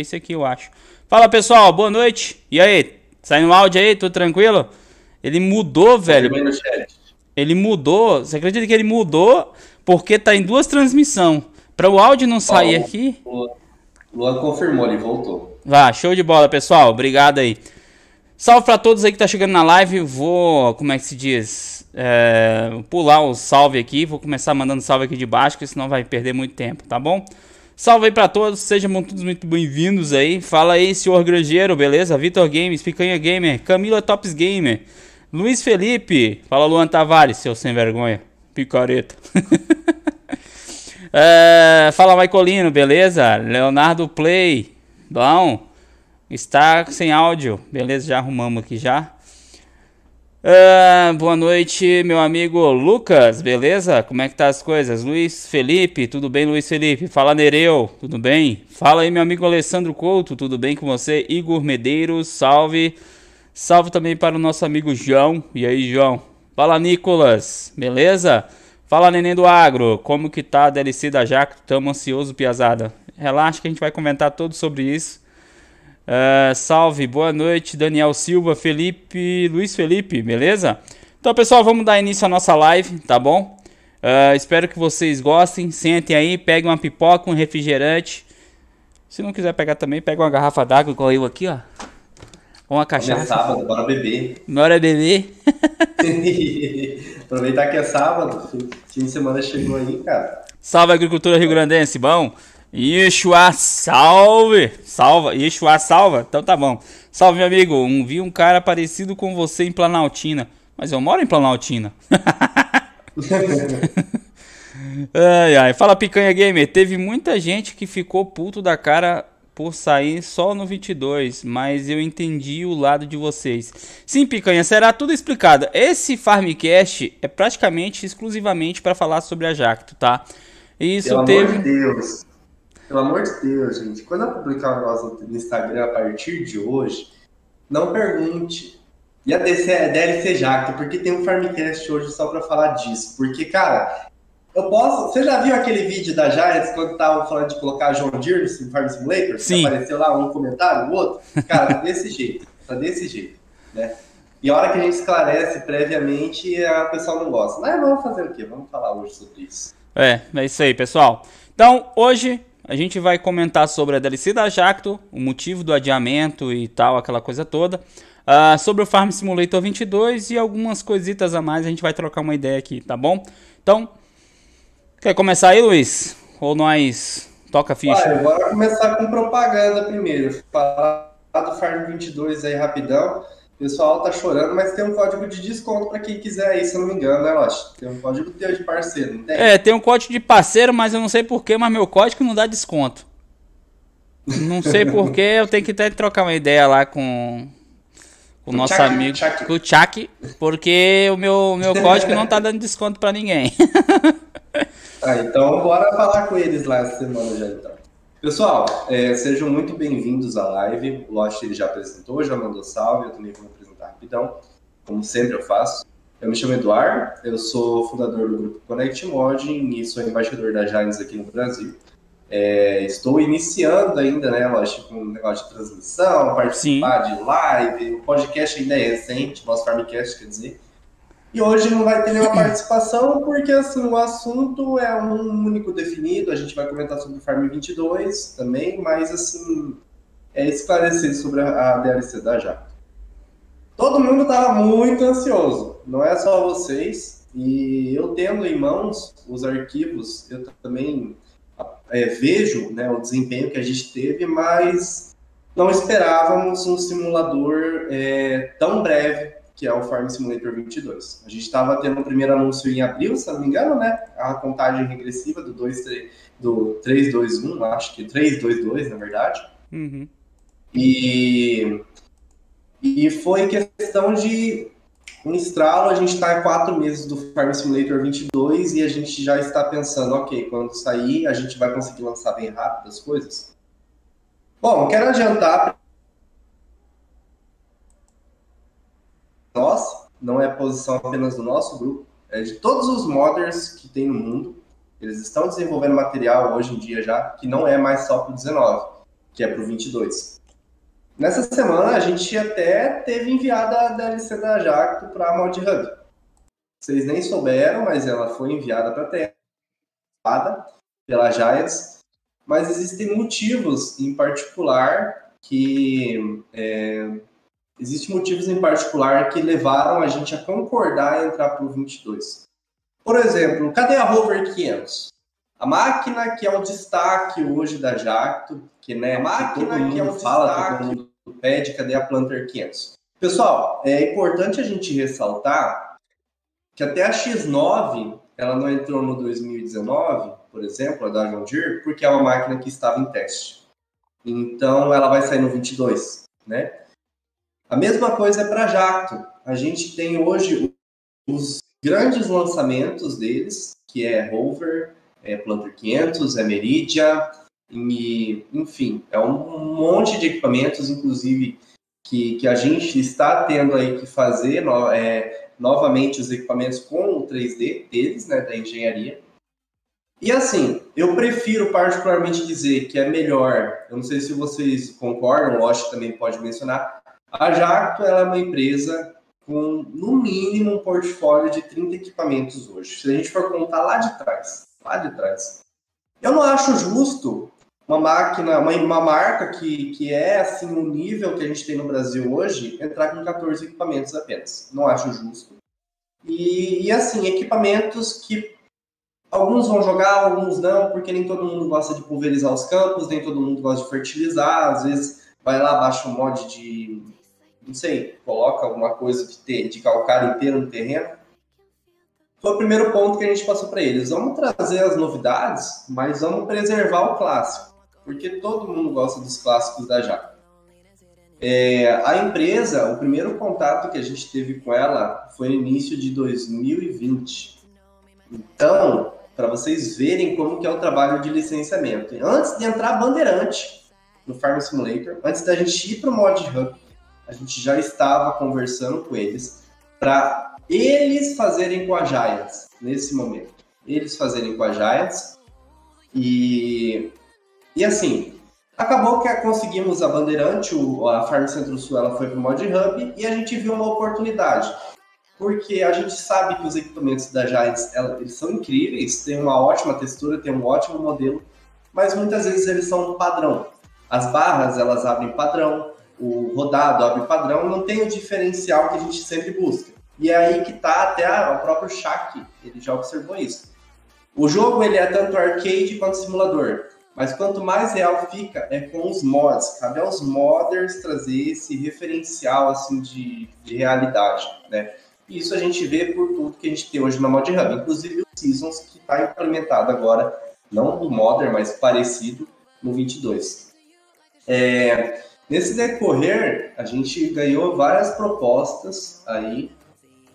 esse aqui, eu acho. Fala pessoal, boa noite. E aí, saindo áudio aí, tudo tranquilo? Ele mudou, velho. Ele mudou. Você acredita que ele mudou porque tá em duas transmissões? Para o áudio não sair oh, aqui. O Luan confirmou, ele voltou. Vá, show de bola, pessoal. Obrigado aí. Salve para todos aí que tá chegando na live. Vou, como é que se diz? É, pular o salve aqui. Vou começar mandando salve aqui de baixo, que senão vai perder muito tempo, tá bom? Salve aí pra todos, sejam todos muito bem-vindos aí. Fala aí, senhor Grangeiro, beleza? Vitor Games, Picanha Gamer, Camila Tops Gamer, Luiz Felipe, fala Luan Tavares, seu sem vergonha, picareta. é, fala Maicolino, beleza? Leonardo Play, bom? Está sem áudio, beleza? Já arrumamos aqui já. Uh, boa noite, meu amigo Lucas, beleza? Como é que tá as coisas? Luiz Felipe, tudo bem, Luiz Felipe? Fala Nereu, tudo bem? Fala aí, meu amigo Alessandro Couto, tudo bem com você? Igor Medeiros, salve. Salve também para o nosso amigo João. E aí, João? Fala, Nicolas, beleza? Fala, Neném do Agro, como que tá a DLC da Jaco? Tamo ansioso, piazada. Relaxa que a gente vai comentar tudo sobre isso. Uh, salve, boa noite, Daniel Silva, Felipe, Luiz Felipe, beleza? Então, pessoal, vamos dar início à nossa live, tá bom? Uh, espero que vocês gostem. Sentem aí, peguem uma pipoca, um refrigerante. Se não quiser pegar também, pega uma garrafa d'água, igual eu aqui, ó. Ou uma cachaça. É sábado, bora beber. Bora beber. Aproveitar que é sábado, fim de semana chegou aí, cara. Salve, agricultura rio-grandense, bom? Yeshua salve! Salva, Yeshua salva? Então tá bom. Salve, meu amigo. Um, vi um cara parecido com você em Planaltina. Mas eu moro em Planaltina. ai, ai. Fala, Picanha Gamer. Teve muita gente que ficou puto da cara por sair só no 22, mas eu entendi o lado de vocês. Sim, Picanha, será tudo explicado. Esse Farmcast é praticamente exclusivamente para falar sobre a Jacto, tá? Isso Pelo teve. Amor de Deus. Pelo amor de Deus, gente, quando eu publicar o negócio no Instagram a partir de hoje, não pergunte. E a DC é DLC Jacto, porque tem um Farmcast hoje só para falar disso. Porque, cara, eu posso. Você já viu aquele vídeo da Giants quando tava falando de colocar John Deere no Farm Simulator? Sim. Apareceu lá um comentário, o outro? Cara, tá desse jeito. Tá desse jeito, né? E a hora que a gente esclarece previamente, a pessoa não gosta. Mas vamos fazer o quê? Vamos falar hoje sobre isso. É, é isso aí, pessoal. Então, hoje a gente vai comentar sobre a DLC da Jacto, o motivo do adiamento e tal, aquela coisa toda. Uh, sobre o Farm Simulator 22 e algumas coisitas a mais, a gente vai trocar uma ideia aqui, tá bom? Então, quer começar aí, Luiz? Ou nós toca a ficha? Vai, bora começar com propaganda primeiro. Falar do Farm 22 aí rapidão. Pessoal tá chorando, mas tem um código de desconto para quem quiser aí, se eu não me engano, né, Lote? Tem um código teu de parceiro, não tem? É, tem um código de parceiro, mas eu não sei porquê, mas meu código não dá desconto. Não sei porquê, eu tenho que até trocar uma ideia lá com o nosso Chuck, amigo, Chuck. com o Chuck, porque o meu, meu código não tá dando desconto para ninguém. ah, então bora falar com eles lá essa semana já então. Pessoal, é, sejam muito bem-vindos à live. O Lost ele já apresentou, já mandou salve, eu também vou apresentar rapidão, como sempre eu faço. Eu me chamo Eduardo, eu sou fundador do grupo Connect Modding e sou embaixador da Giants aqui no Brasil. É, estou iniciando ainda, né, Lost, com um negócio de transmissão, participar Sim. de live, o podcast ainda é recente, nosso Farmcast, quer dizer. E hoje não vai ter nenhuma participação, porque assim, o assunto é um único definido. A gente vai comentar sobre o Farm 22 também, mas assim, é esclarecer sobre a, a DLC da Jato. Todo mundo estava muito ansioso, não é só vocês. E eu tendo em mãos os arquivos, eu também é, vejo né, o desempenho que a gente teve, mas não esperávamos um simulador é, tão breve que é o Farm Simulator 22. A gente estava tendo o primeiro anúncio em abril, se não me engano, né? A contagem regressiva do 2, 3, do 3, 2, 1, acho que 3, 2, 2, na verdade. Uhum. E, e foi questão de um estralo, a gente está quatro meses do Farm Simulator 22 e a gente já está pensando, ok, quando sair a gente vai conseguir lançar bem rápido as coisas. Bom, quero adiantar nossa, não é posição apenas do nosso grupo, é de todos os modders que tem no mundo. Eles estão desenvolvendo material hoje em dia já, que não é mais só para o 19. que é para o 22. Nessa semana, a gente até teve enviada a DLC da Jacto para a Mod Hub. Vocês nem souberam, mas ela foi enviada para a Terra pela Giants. Mas existem motivos em particular que. É, existem motivos em particular que levaram a gente a concordar em entrar para o 22. Por exemplo, cadê a Rover 500? A máquina que é o destaque hoje da Jacto, que né, a máquina que é o fala, destaque, todo mundo pede, cadê a Planter 500? Pessoal, é importante a gente ressaltar que até a X9 ela não entrou no 2019, por exemplo, a da John Deere, porque é uma máquina que estava em teste. Então ela vai sair no 22, né? A mesma coisa é para Jacto. A gente tem hoje os grandes lançamentos deles, que é Rover, é Planter 500, é Meridia, e, enfim, é um monte de equipamentos, inclusive, que, que a gente está tendo aí que fazer no, é, novamente os equipamentos com o 3D deles, né, da engenharia. E assim, eu prefiro particularmente dizer que é melhor, eu não sei se vocês concordam, o Lost também pode mencionar, a Jacto é uma empresa com, no mínimo, um portfólio de 30 equipamentos hoje. Se a gente for contar lá de trás, lá de trás. Eu não acho justo uma máquina, uma, uma marca que, que é assim o nível que a gente tem no Brasil hoje, entrar com 14 equipamentos apenas. Não acho justo. E, e assim, equipamentos que alguns vão jogar, alguns não, porque nem todo mundo gosta de pulverizar os campos, nem todo mundo gosta de fertilizar, às vezes vai lá, baixa um mod de, não sei, coloca alguma coisa de, ter, de calcário inteiro no terreno foi o primeiro ponto que a gente passou para eles. Vamos trazer as novidades, mas vamos preservar o clássico, porque todo mundo gosta dos clássicos da Jaca. É, a empresa, o primeiro contato que a gente teve com ela foi no início de 2020. Então, para vocês verem como que é o trabalho de licenciamento. Antes de entrar Bandeirante no Farm Simulator, antes da gente ir para o Mod Hub, a gente já estava conversando com eles para eles fazerem com a Giants nesse momento. Eles fazerem com a Giants. E, e assim, acabou que conseguimos a Bandeirante, a Farm Centro-Sul ela foi para o Mod Hub e a gente viu uma oportunidade. Porque a gente sabe que os equipamentos da Giants ela, eles são incríveis, têm uma ótima textura, têm um ótimo modelo, mas muitas vezes eles são padrão. As barras elas abrem padrão, o rodado abre padrão, não tem o diferencial que a gente sempre busca. E é aí que tá até a, o próprio Shaq, ele já observou isso. O jogo ele é tanto arcade quanto simulador, mas quanto mais real fica é com os mods. Cabe aos modders trazer esse referencial assim de, de realidade, né? E isso a gente vê por tudo que a gente tem hoje na Mod Hub, inclusive o Seasons que está implementado agora, não do modder, mas parecido no 22. É, nesse decorrer, a gente ganhou várias propostas aí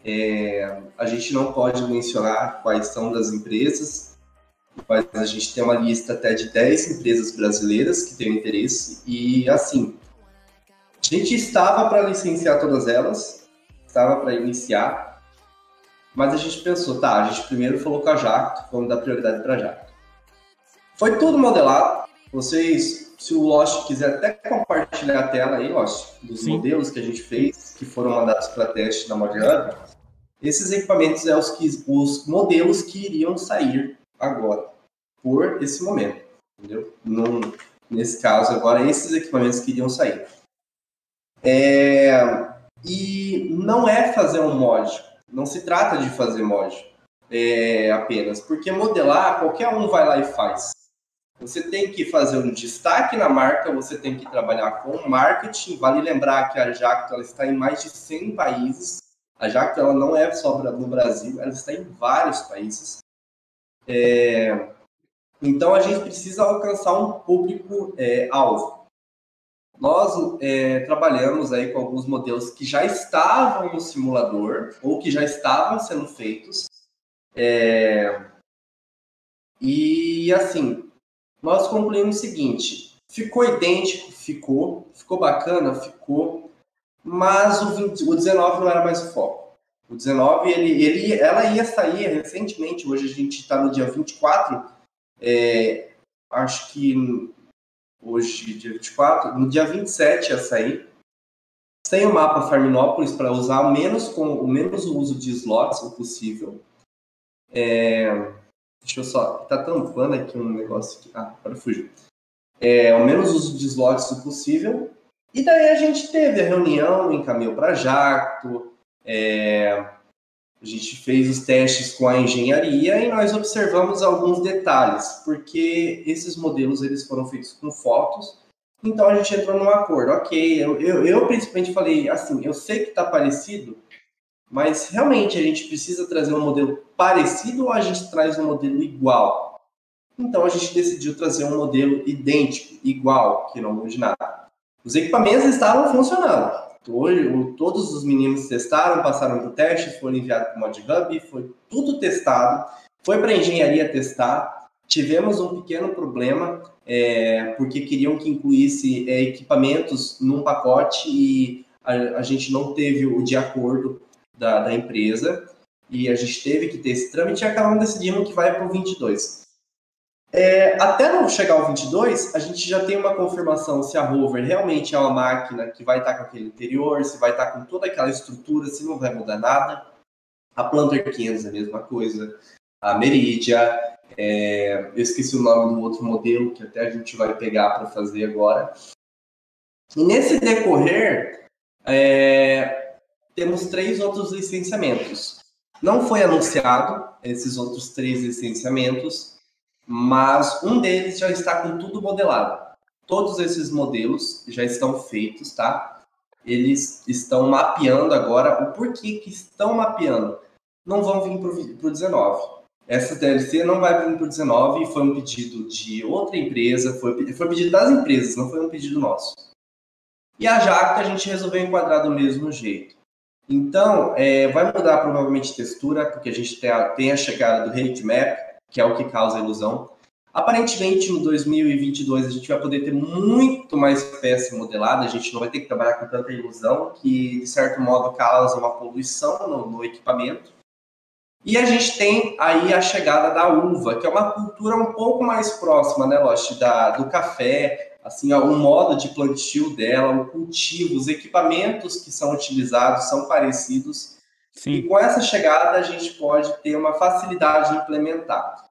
é, a gente não pode mencionar quais são das empresas, mas a gente tem uma lista até de 10 empresas brasileiras que têm interesse, e assim, a gente estava para licenciar todas elas, estava para iniciar, mas a gente pensou, tá, a gente primeiro falou com a Jacto, vamos dar prioridade para a Jacto. Foi tudo modelado, vocês, se o Lost quiser até compartilhar a tela aí, Lost, dos Sim. modelos que a gente fez, que foram mandados para teste na Modhub, esses equipamentos é os, que, os modelos que iriam sair agora, por esse momento, entendeu? Num, nesse caso agora, esses equipamentos que iriam sair. É, e não é fazer um mod, não se trata de fazer mod é, apenas, porque modelar qualquer um vai lá e faz. Você tem que fazer um destaque na marca, você tem que trabalhar com marketing. Vale lembrar que a Jacto ela está em mais de 100 países. A Jacto ela não é só no Brasil, ela está em vários países. É... Então a gente precisa alcançar um público é, alvo. Nós é, trabalhamos aí com alguns modelos que já estavam no simulador ou que já estavam sendo feitos. É, e assim, nós concluímos o seguinte: ficou idêntico, ficou, ficou bacana, ficou, mas o, 20, o 19 não era mais o foco. O 19, ele, ele, ela ia sair recentemente, hoje a gente está no dia 24, é, acho que hoje, dia 24, no dia 27 ia sair, sem o mapa Farminópolis para usar menos, com, o menos uso de slots o possível. É, deixa eu só. Tá tampando aqui um negócio aqui. Ah, agora fugiu. É, o menos uso de slots o possível. E daí a gente teve a reunião, encaminhou para Jacto, é, a gente fez os testes com a engenharia e nós observamos alguns detalhes, porque esses modelos eles foram feitos com fotos então a gente entrou num acordo. Ok, eu, eu, eu principalmente falei assim: eu sei que está parecido, mas realmente a gente precisa trazer um modelo parecido ou a gente traz um modelo igual? Então a gente decidiu trazer um modelo idêntico, igual, que não mude nada. Os equipamentos estavam funcionando. Todos os meninos testaram, passaram por teste, foram enviados para o ModHub, foi tudo testado, foi para a engenharia testar. Tivemos um pequeno problema é, porque queriam que incluísse é, equipamentos num pacote e a, a, gente não teve o de acordo da, da, empresa e a gente teve que ter esse trâmite e acabamos decidindo que vai para o 22. É, até não chegar ao 22, a gente já tem uma confirmação se a rover realmente é uma máquina que vai estar com aquele interior, se vai estar com toda aquela estrutura, se não vai mudar nada. A Planter 500 é a mesma coisa, a Meridia, é, eu esqueci o nome do outro modelo que até a gente vai pegar para fazer agora. E nesse decorrer, é, temos três outros licenciamentos. Não foi anunciado esses outros três licenciamentos, mas um deles já está com tudo modelado. Todos esses modelos já estão feitos, tá? Eles estão mapeando agora. O porquê que estão mapeando? Não vão vir para o 19 essa DLC não vai vir por 19 foi um pedido de outra empresa, foi, foi pedido das empresas, não foi um pedido nosso. E a Jacta a gente resolveu enquadrar do mesmo jeito. Então, é, vai mudar provavelmente textura, porque a gente tem a, tem a chegada do Hate Map, que é o que causa a ilusão. Aparentemente, no 2022, a gente vai poder ter muito mais peça modelada, a gente não vai ter que trabalhar com tanta ilusão, que, de certo modo, causa uma poluição no, no equipamento. E a gente tem aí a chegada da uva, que é uma cultura um pouco mais próxima, né, Lost, da, do café, assim, o modo de plantio dela, o cultivo, os equipamentos que são utilizados são parecidos. Sim. E com essa chegada a gente pode ter uma facilidade de implementar.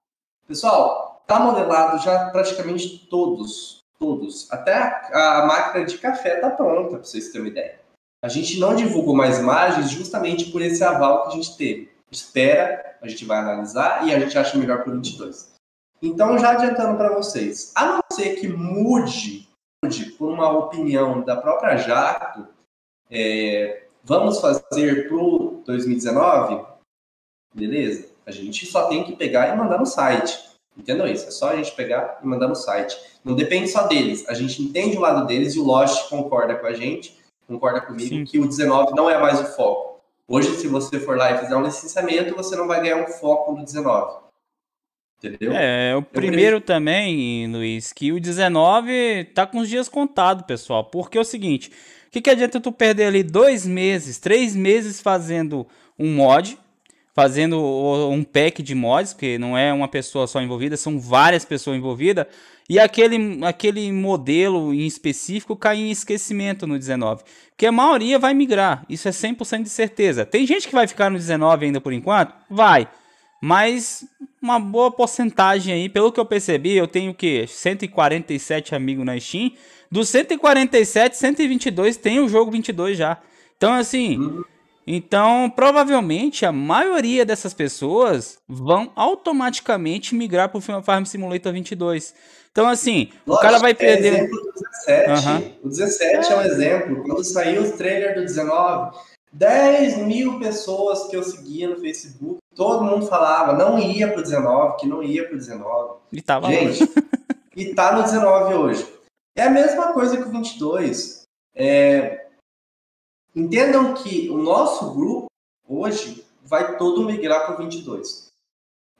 Pessoal, está modelado já praticamente todos, todos. Até a, a máquina de café está pronta, para vocês terem uma ideia. A gente não divulgou mais imagens justamente por esse aval que a gente teve espera, a gente vai analisar e a gente acha melhor o 22. Então, já adiantando para vocês, a não ser que mude, mude por uma opinião da própria Jato, é, vamos fazer para o 2019, beleza? A gente só tem que pegar e mandar no site. Entendeu isso? É só a gente pegar e mandar no site. Não depende só deles. A gente entende o lado deles e o Lost concorda com a gente, concorda comigo, Sim. que o 19 não é mais o foco. Hoje, se você for lá e fizer um licenciamento, você não vai ganhar um foco no 19. Entendeu? É, o primeiro também, Luiz, que o 19 tá com os dias contados, pessoal. Porque é o seguinte: o que, que adianta tu perder ali dois meses, três meses fazendo um mod, fazendo um pack de mods, porque não é uma pessoa só envolvida, são várias pessoas envolvidas, e aquele, aquele modelo em específico cai em esquecimento no 19. Porque a maioria vai migrar, isso é 100% de certeza. Tem gente que vai ficar no 19 ainda por enquanto? Vai. Mas uma boa porcentagem aí, pelo que eu percebi, eu tenho que 147 amigos na Steam. Dos 147, 122 tem o jogo 22 já. Então assim, uhum. então provavelmente a maioria dessas pessoas vão automaticamente migrar para o Farm Simulator 22. Então, assim, Lógico, o cara vai perder. É exemplo do 17. Uhum. O 17 é. um exemplo. Quando saiu o trailer do 19, 10 mil pessoas que eu seguia no Facebook, todo mundo falava, não ia pro 19, que não ia pro 19. E tava Gente, e tá no 19 hoje. É a mesma coisa que o 22. É... Entendam que o nosso grupo hoje vai todo migrar para o 22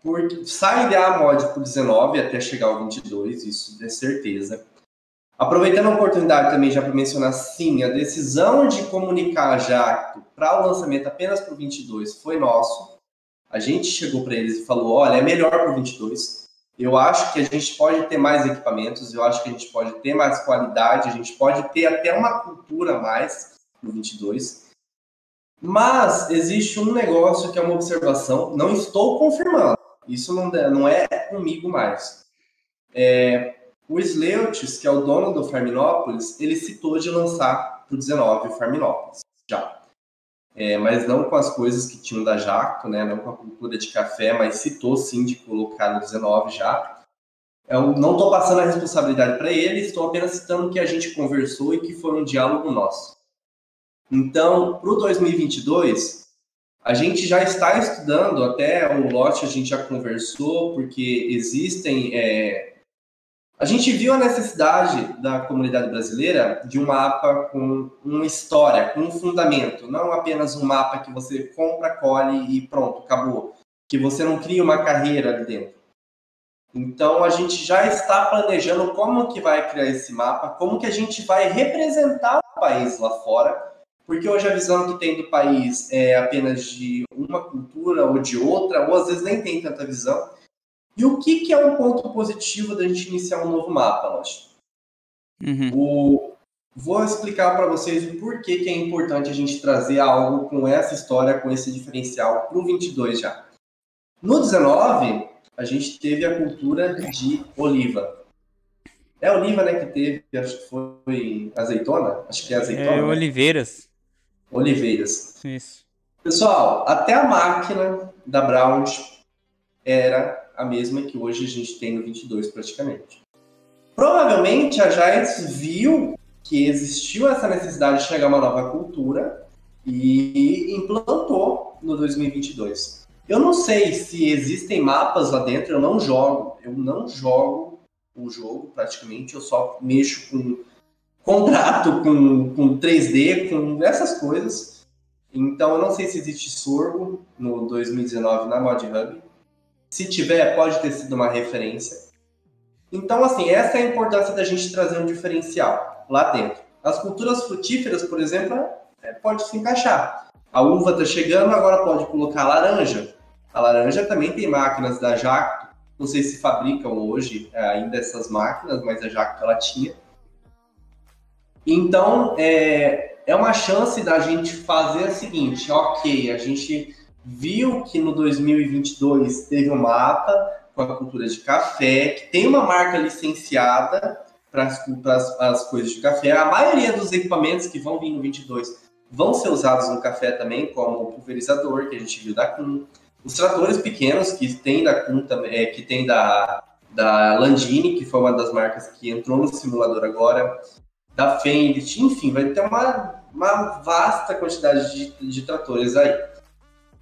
porque sai da mod para 19 até chegar ao 22, isso é certeza. Aproveitando a oportunidade também já para mencionar, sim, a decisão de comunicar a Jacto para o lançamento apenas para o 22 foi nosso. A gente chegou para eles e falou, olha, é melhor para o 22. Eu acho que a gente pode ter mais equipamentos, eu acho que a gente pode ter mais qualidade, a gente pode ter até uma cultura a mais no 22. Mas existe um negócio que é uma observação, não estou confirmando, isso não, não é comigo mais. É, o Sleutis, que é o dono do Farminópolis, ele citou de lançar para o 19 o Farminópolis. É, mas não com as coisas que tinham da Jacto, né, não com a cultura de café, mas citou sim de colocar no 19 já. Eu não estou passando a responsabilidade para ele, estou apenas citando que a gente conversou e que foi um diálogo nosso. Então, para o 2022, a gente já está estudando, até o lote a gente já conversou, porque existem. É... A gente viu a necessidade da comunidade brasileira de um mapa com uma história, com um fundamento, não apenas um mapa que você compra, colhe e pronto, acabou. Que você não cria uma carreira ali dentro. Então a gente já está planejando como que vai criar esse mapa, como que a gente vai representar o país lá fora porque hoje a visão que tem do país é apenas de uma cultura ou de outra, ou às vezes nem tem tanta visão. E o que, que é um ponto positivo da gente iniciar um novo mapa, Lost? Uhum. O... Vou explicar para vocês o porquê que é importante a gente trazer algo com essa história, com esse diferencial para o 22 já. No 19, a gente teve a cultura de oliva. É oliva, né, que teve, acho que foi azeitona? Acho que é azeitona. É, né? oliveiras. Oliveiras. Isso. Pessoal, até a máquina da Brown era a mesma que hoje a gente tem no 22 praticamente. Provavelmente a Giants viu que existiu essa necessidade de chegar a uma nova cultura e implantou no 2022. Eu não sei se existem mapas lá dentro, eu não jogo, eu não jogo o jogo praticamente, eu só mexo com contrato com, com 3D, com essas coisas. Então, eu não sei se existe sorgo no 2019 na Mod Hub. Se tiver, pode ter sido uma referência. Então, assim, essa é a importância da gente trazer um diferencial lá dentro. As culturas frutíferas, por exemplo, é, pode se encaixar. A uva está chegando, agora pode colocar laranja. A laranja também tem máquinas da Jacto. Não sei se fabricam hoje é, ainda essas máquinas, mas a Jacto ela tinha. Então, é, é uma chance da gente fazer a seguinte, ok, a gente viu que no 2022 teve um mapa com a cultura de café, que tem uma marca licenciada para as, as coisas de café. A maioria dos equipamentos que vão vir no 22 vão ser usados no café também, como o pulverizador que a gente viu da Kuhn, os tratores pequenos que tem da Kuhn, é, que tem da, da Landini, que foi uma das marcas que entrou no simulador agora, da Fendt, enfim, vai ter uma, uma vasta quantidade de, de tratores aí.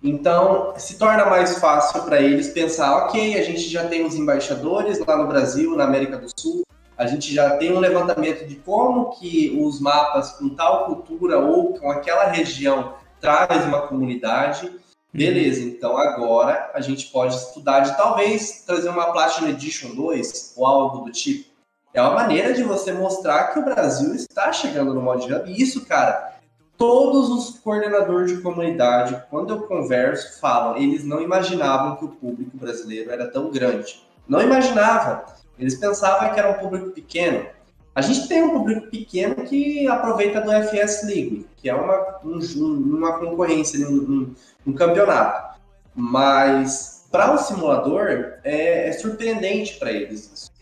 Então, se torna mais fácil para eles pensar, ok, a gente já tem os embaixadores lá no Brasil, na América do Sul, a gente já tem um levantamento de como que os mapas com tal cultura ou com aquela região traz uma comunidade. Beleza, então agora a gente pode estudar de talvez trazer uma Platinum Edition 2 ou algo do tipo. É uma maneira de você mostrar que o Brasil está chegando no Mod Hub. E isso, cara, todos os coordenadores de comunidade, quando eu converso, falam, eles não imaginavam que o público brasileiro era tão grande. Não imaginavam. Eles pensavam que era um público pequeno. A gente tem um público pequeno que aproveita do FS League, que é uma, um, uma concorrência, um, um, um campeonato. Mas para o simulador é, é surpreendente para eles isso.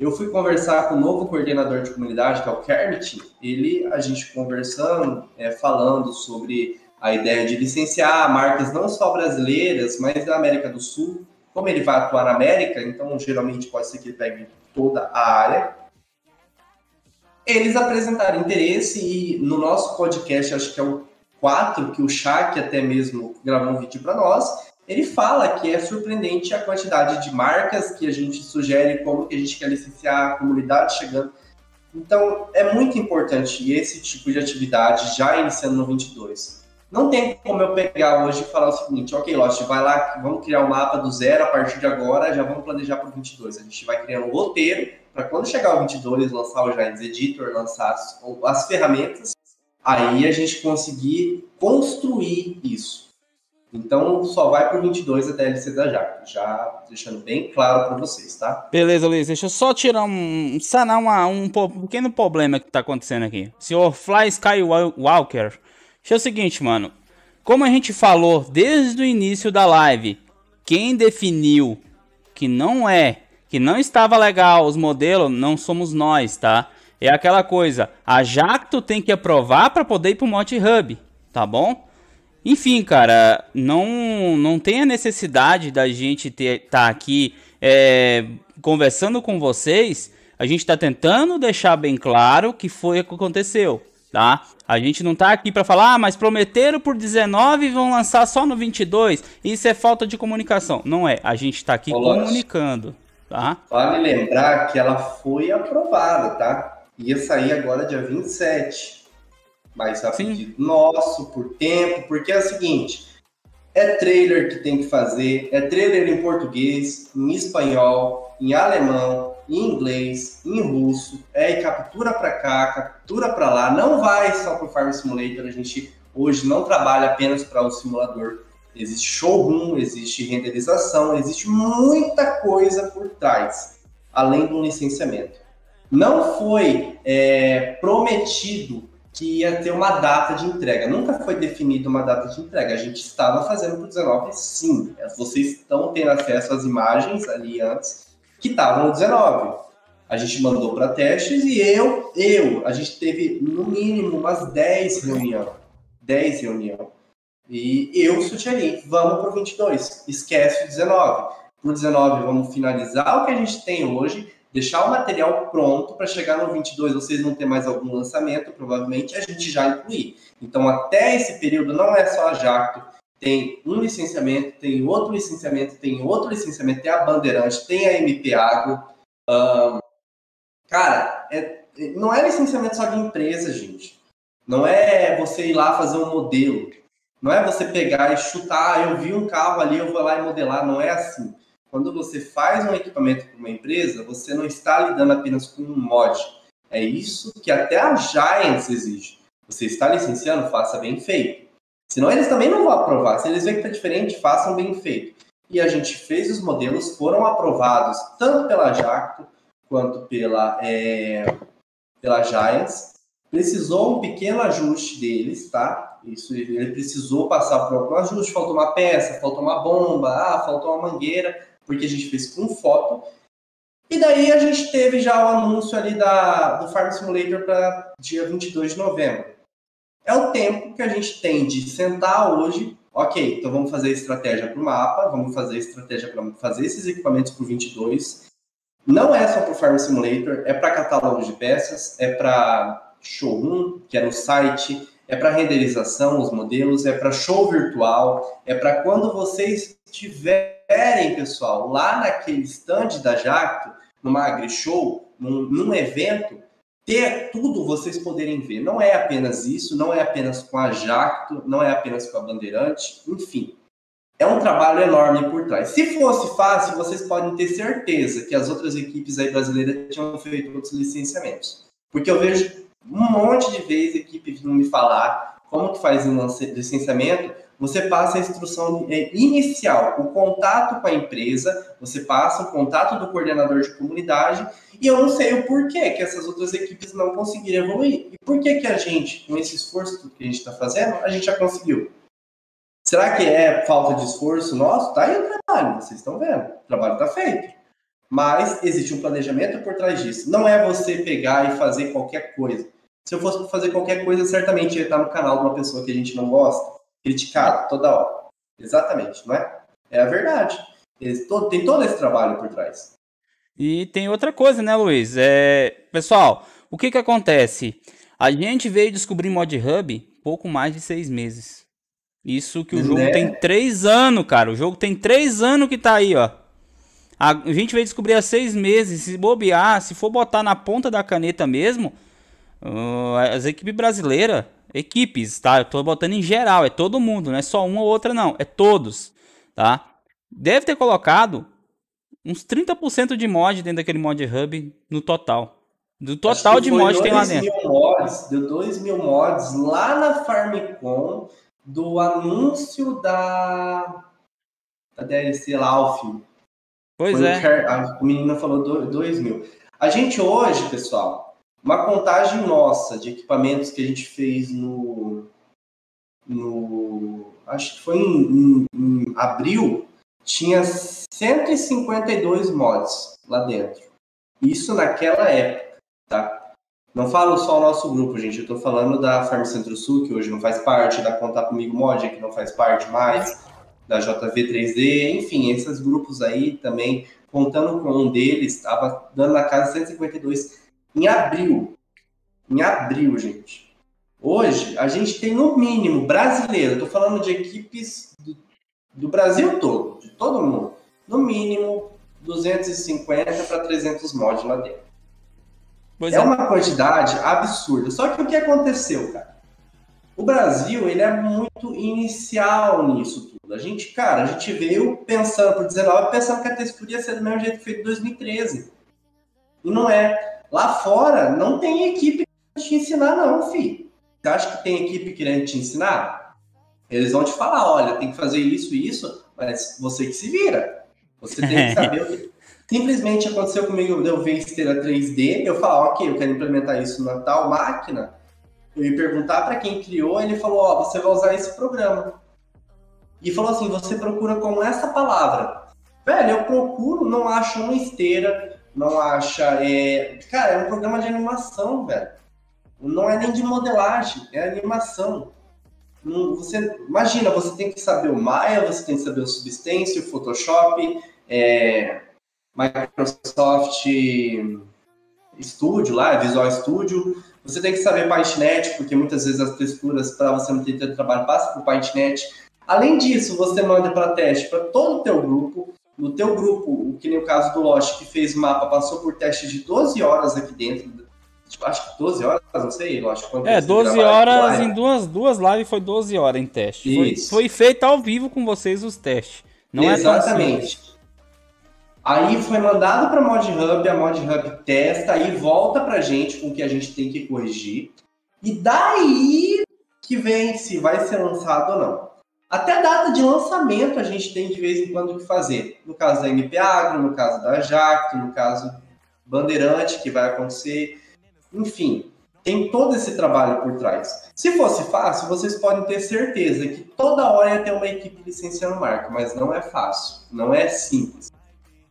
Eu fui conversar com o novo coordenador de comunidade, que é o Kermit, ele, a gente conversando, é, falando sobre a ideia de licenciar marcas não só brasileiras, mas da América do Sul. Como ele vai atuar na América, então geralmente pode ser que ele pegue toda a área. Eles apresentaram interesse e no nosso podcast, acho que é o 4, que o Shaq até mesmo gravou um vídeo para nós, ele fala que é surpreendente a quantidade de marcas que a gente sugere, como que a gente quer licenciar, a comunidade chegando. Então, é muito importante esse tipo de atividade já iniciando no 22. Não tem como eu pegar hoje e falar o seguinte, ok, Lost, vai lá, vamos criar um mapa do zero a partir de agora, já vamos planejar para o 22. A gente vai criando um roteiro para quando chegar o 22, lançar o Giants Editor, lançar as, as ferramentas, aí a gente conseguir construir isso. Então só vai para o 22 a DLC da Jacto, já deixando bem claro para vocês, tá? Beleza, Luiz, deixa eu só tirar um. sanar uma, um, pequeno problema que tá acontecendo aqui. Senhor Fly Skywalker, é o seguinte, mano. Como a gente falou desde o início da live, quem definiu que não é, que não estava legal os modelos, não somos nós, tá? É aquela coisa, a Jacto tem que aprovar para poder ir pro Mod Hub, tá bom? Enfim, cara, não, não tem a necessidade da gente estar tá aqui é, conversando com vocês. A gente está tentando deixar bem claro que foi o que aconteceu, tá? A gente não tá aqui para falar, ah, mas prometeram por 19 e vão lançar só no 22. Isso é falta de comunicação. Não é, a gente está aqui Olá. comunicando, tá? Vale lembrar que ela foi aprovada, tá? Ia sair agora dia 27 mas a pedido nosso, por tempo, porque é o seguinte, é trailer que tem que fazer, é trailer em português, em espanhol, em alemão, em inglês, em russo, é captura para cá, captura para lá, não vai só para o Farm Simulator, a gente hoje não trabalha apenas para o simulador, existe showroom, existe renderização, existe muita coisa por trás, além do licenciamento. Não foi é, prometido que ia ter uma data de entrega. Nunca foi definida uma data de entrega. A gente estava fazendo para o 19, sim. Vocês estão tendo acesso às imagens ali antes que estavam no 19. A gente mandou para testes e eu, eu, a gente teve no mínimo umas 10 reuniões. 10 reuniões. E eu sugeri, vamos para o 22, esquece o 19. Para o 19, vamos finalizar o que a gente tem hoje, deixar o material pronto para chegar no 22 vocês não ter mais algum lançamento, provavelmente a gente já incluir. Então, até esse período, não é só a Jacto, tem um licenciamento, tem outro licenciamento, tem outro licenciamento, tem a Bandeirante, tem a MP Agro. Um, cara, é, não é licenciamento só de empresa, gente. Não é você ir lá fazer um modelo. Não é você pegar e chutar, ah, eu vi um carro ali, eu vou lá e modelar. Não é assim. Quando você faz um equipamento para uma empresa, você não está lidando apenas com um mod. É isso que até a Giants exige. Você está licenciando, faça bem feito. Senão eles também não vão aprovar. Se eles veem que está diferente, façam bem feito. E a gente fez os modelos, foram aprovados tanto pela Jacto quanto pela, é, pela Giants. Precisou um pequeno ajuste deles, tá? Isso ele precisou passar por algum ajuste, faltou uma peça, faltou uma bomba, ah, faltou uma mangueira porque a gente fez com foto. E daí a gente teve já o anúncio ali da, do Farm Simulator para dia 22 de novembro. É o tempo que a gente tem de sentar hoje, ok, então vamos fazer estratégia para o mapa, vamos fazer estratégia para fazer esses equipamentos para o 22. Não é só para o Farm Simulator, é para catálogo de peças, é para showroom, que é no site, é para renderização, os modelos, é para show virtual, é para quando vocês tiverem querem, pessoal, lá naquele stand da Jacto, numa AgriShow, num, num evento, ter tudo vocês poderem ver. Não é apenas isso, não é apenas com a Jacto, não é apenas com a Bandeirante, enfim. É um trabalho enorme por trás. Se fosse fácil, vocês podem ter certeza que as outras equipes aí brasileiras tinham feito outros licenciamentos. Porque eu vejo um monte de vezes equipe vindo me falar como que faz um licenciamento, você passa a instrução inicial, o contato com a empresa, você passa o contato do coordenador de comunidade, e eu não sei o porquê que essas outras equipes não conseguiram evoluir. E por que que a gente, com esse esforço que a gente está fazendo, a gente já conseguiu? Será que é falta de esforço nosso? Tá aí o trabalho, vocês estão vendo, o trabalho está feito. Mas existe um planejamento por trás disso. Não é você pegar e fazer qualquer coisa. Se eu fosse fazer qualquer coisa, certamente ia estar no canal de uma pessoa que a gente não gosta criticado toda hora. Exatamente, não é? É a verdade. tem todo esse trabalho por trás. E tem outra coisa, né, Luiz? É... Pessoal, o que que acontece? A gente veio descobrir Mod Hub pouco mais de seis meses. Isso que o jogo né? tem três anos, cara. O jogo tem três anos que tá aí, ó. A gente veio descobrir há seis meses. Se bobear, se for botar na ponta da caneta mesmo, uh, as equipes brasileiras equipes, tá? Eu tô botando em geral, é todo mundo, não é só uma ou outra não, é todos, tá? Deve ter colocado uns 30% de mod dentro daquele mod hub no total. Do total de mod tem lá dentro. Mil mods, deu 2 mil mods lá na FarmCon. do anúncio da, da DLC lá. Pois Quando é. A menina falou 2 mil. A gente hoje, pessoal, uma contagem nossa de equipamentos que a gente fez no. no acho que foi em, em, em abril, tinha 152 mods lá dentro. Isso naquela época, tá? Não falo só o nosso grupo, gente. Eu tô falando da Farm Centro Sul, que hoje não faz parte, da Contar Comigo Mod, que não faz parte mais, da JV3D, enfim, esses grupos aí também contando com um deles, estava dando na casa 152 em abril. Em abril, gente. Hoje, a gente tem no mínimo brasileiro, estou falando de equipes do, do, Brasil todo, de todo mundo, no mínimo 250 para 300 mods lá dentro. É, é uma quantidade absurda. Só que o que aconteceu, cara? O Brasil, ele é muito inicial nisso tudo. A gente, cara, a gente veio pensando por 19, pensando que a textura ia ser do mesmo jeito que feito em 2013. E não é. Lá fora, não tem equipe que te ensinar, não, filho. Você acha que tem equipe querendo te ensinar? Eles vão te falar, olha, tem que fazer isso e isso, mas você que se vira. Você tem que saber o que... Simplesmente aconteceu comigo, eu ver esteira 3D, eu falo, ok, eu quero implementar isso na tal máquina, eu ia perguntar para quem criou, ele falou, ó, oh, você vai usar esse programa. E falou assim, você procura com essa palavra. Velho, eu procuro, não acho uma esteira, não acha. É... Cara, é um programa de animação, velho. Não é nem de modelagem, é animação. Você, imagina, você tem que saber o Maya, você tem que saber o Substance, o Photoshop, é, Microsoft Studio lá, Visual Studio, você tem que saber PaintNet, porque muitas vezes as texturas, para você não ter trabalho, passa por PaintNet. Além disso, você manda para teste para todo o teu grupo. No teu grupo, que nem o caso do Lost, que fez mapa, passou por teste de 12 horas aqui dentro. Tipo, acho que 12 horas, não sei, Lost. Quanto é, 12 horas em duas, duas lives foi 12 horas em teste. Foi, foi, feito ao vivo com vocês os testes. Não é Exatamente. É Aí foi mandado para Mod Hub, a Mod Hub testa, aí volta para a gente com o que a gente tem que corrigir. E daí que vem se vai ser lançado ou não. Até data de lançamento a gente tem de vez em quando que fazer. No caso da MP Agro, no caso da Jacto, no caso Bandeirante, que vai acontecer. Enfim, tem todo esse trabalho por trás. Se fosse fácil, vocês podem ter certeza que toda hora ia ter uma equipe licenciando marca, mas não é fácil, não é simples.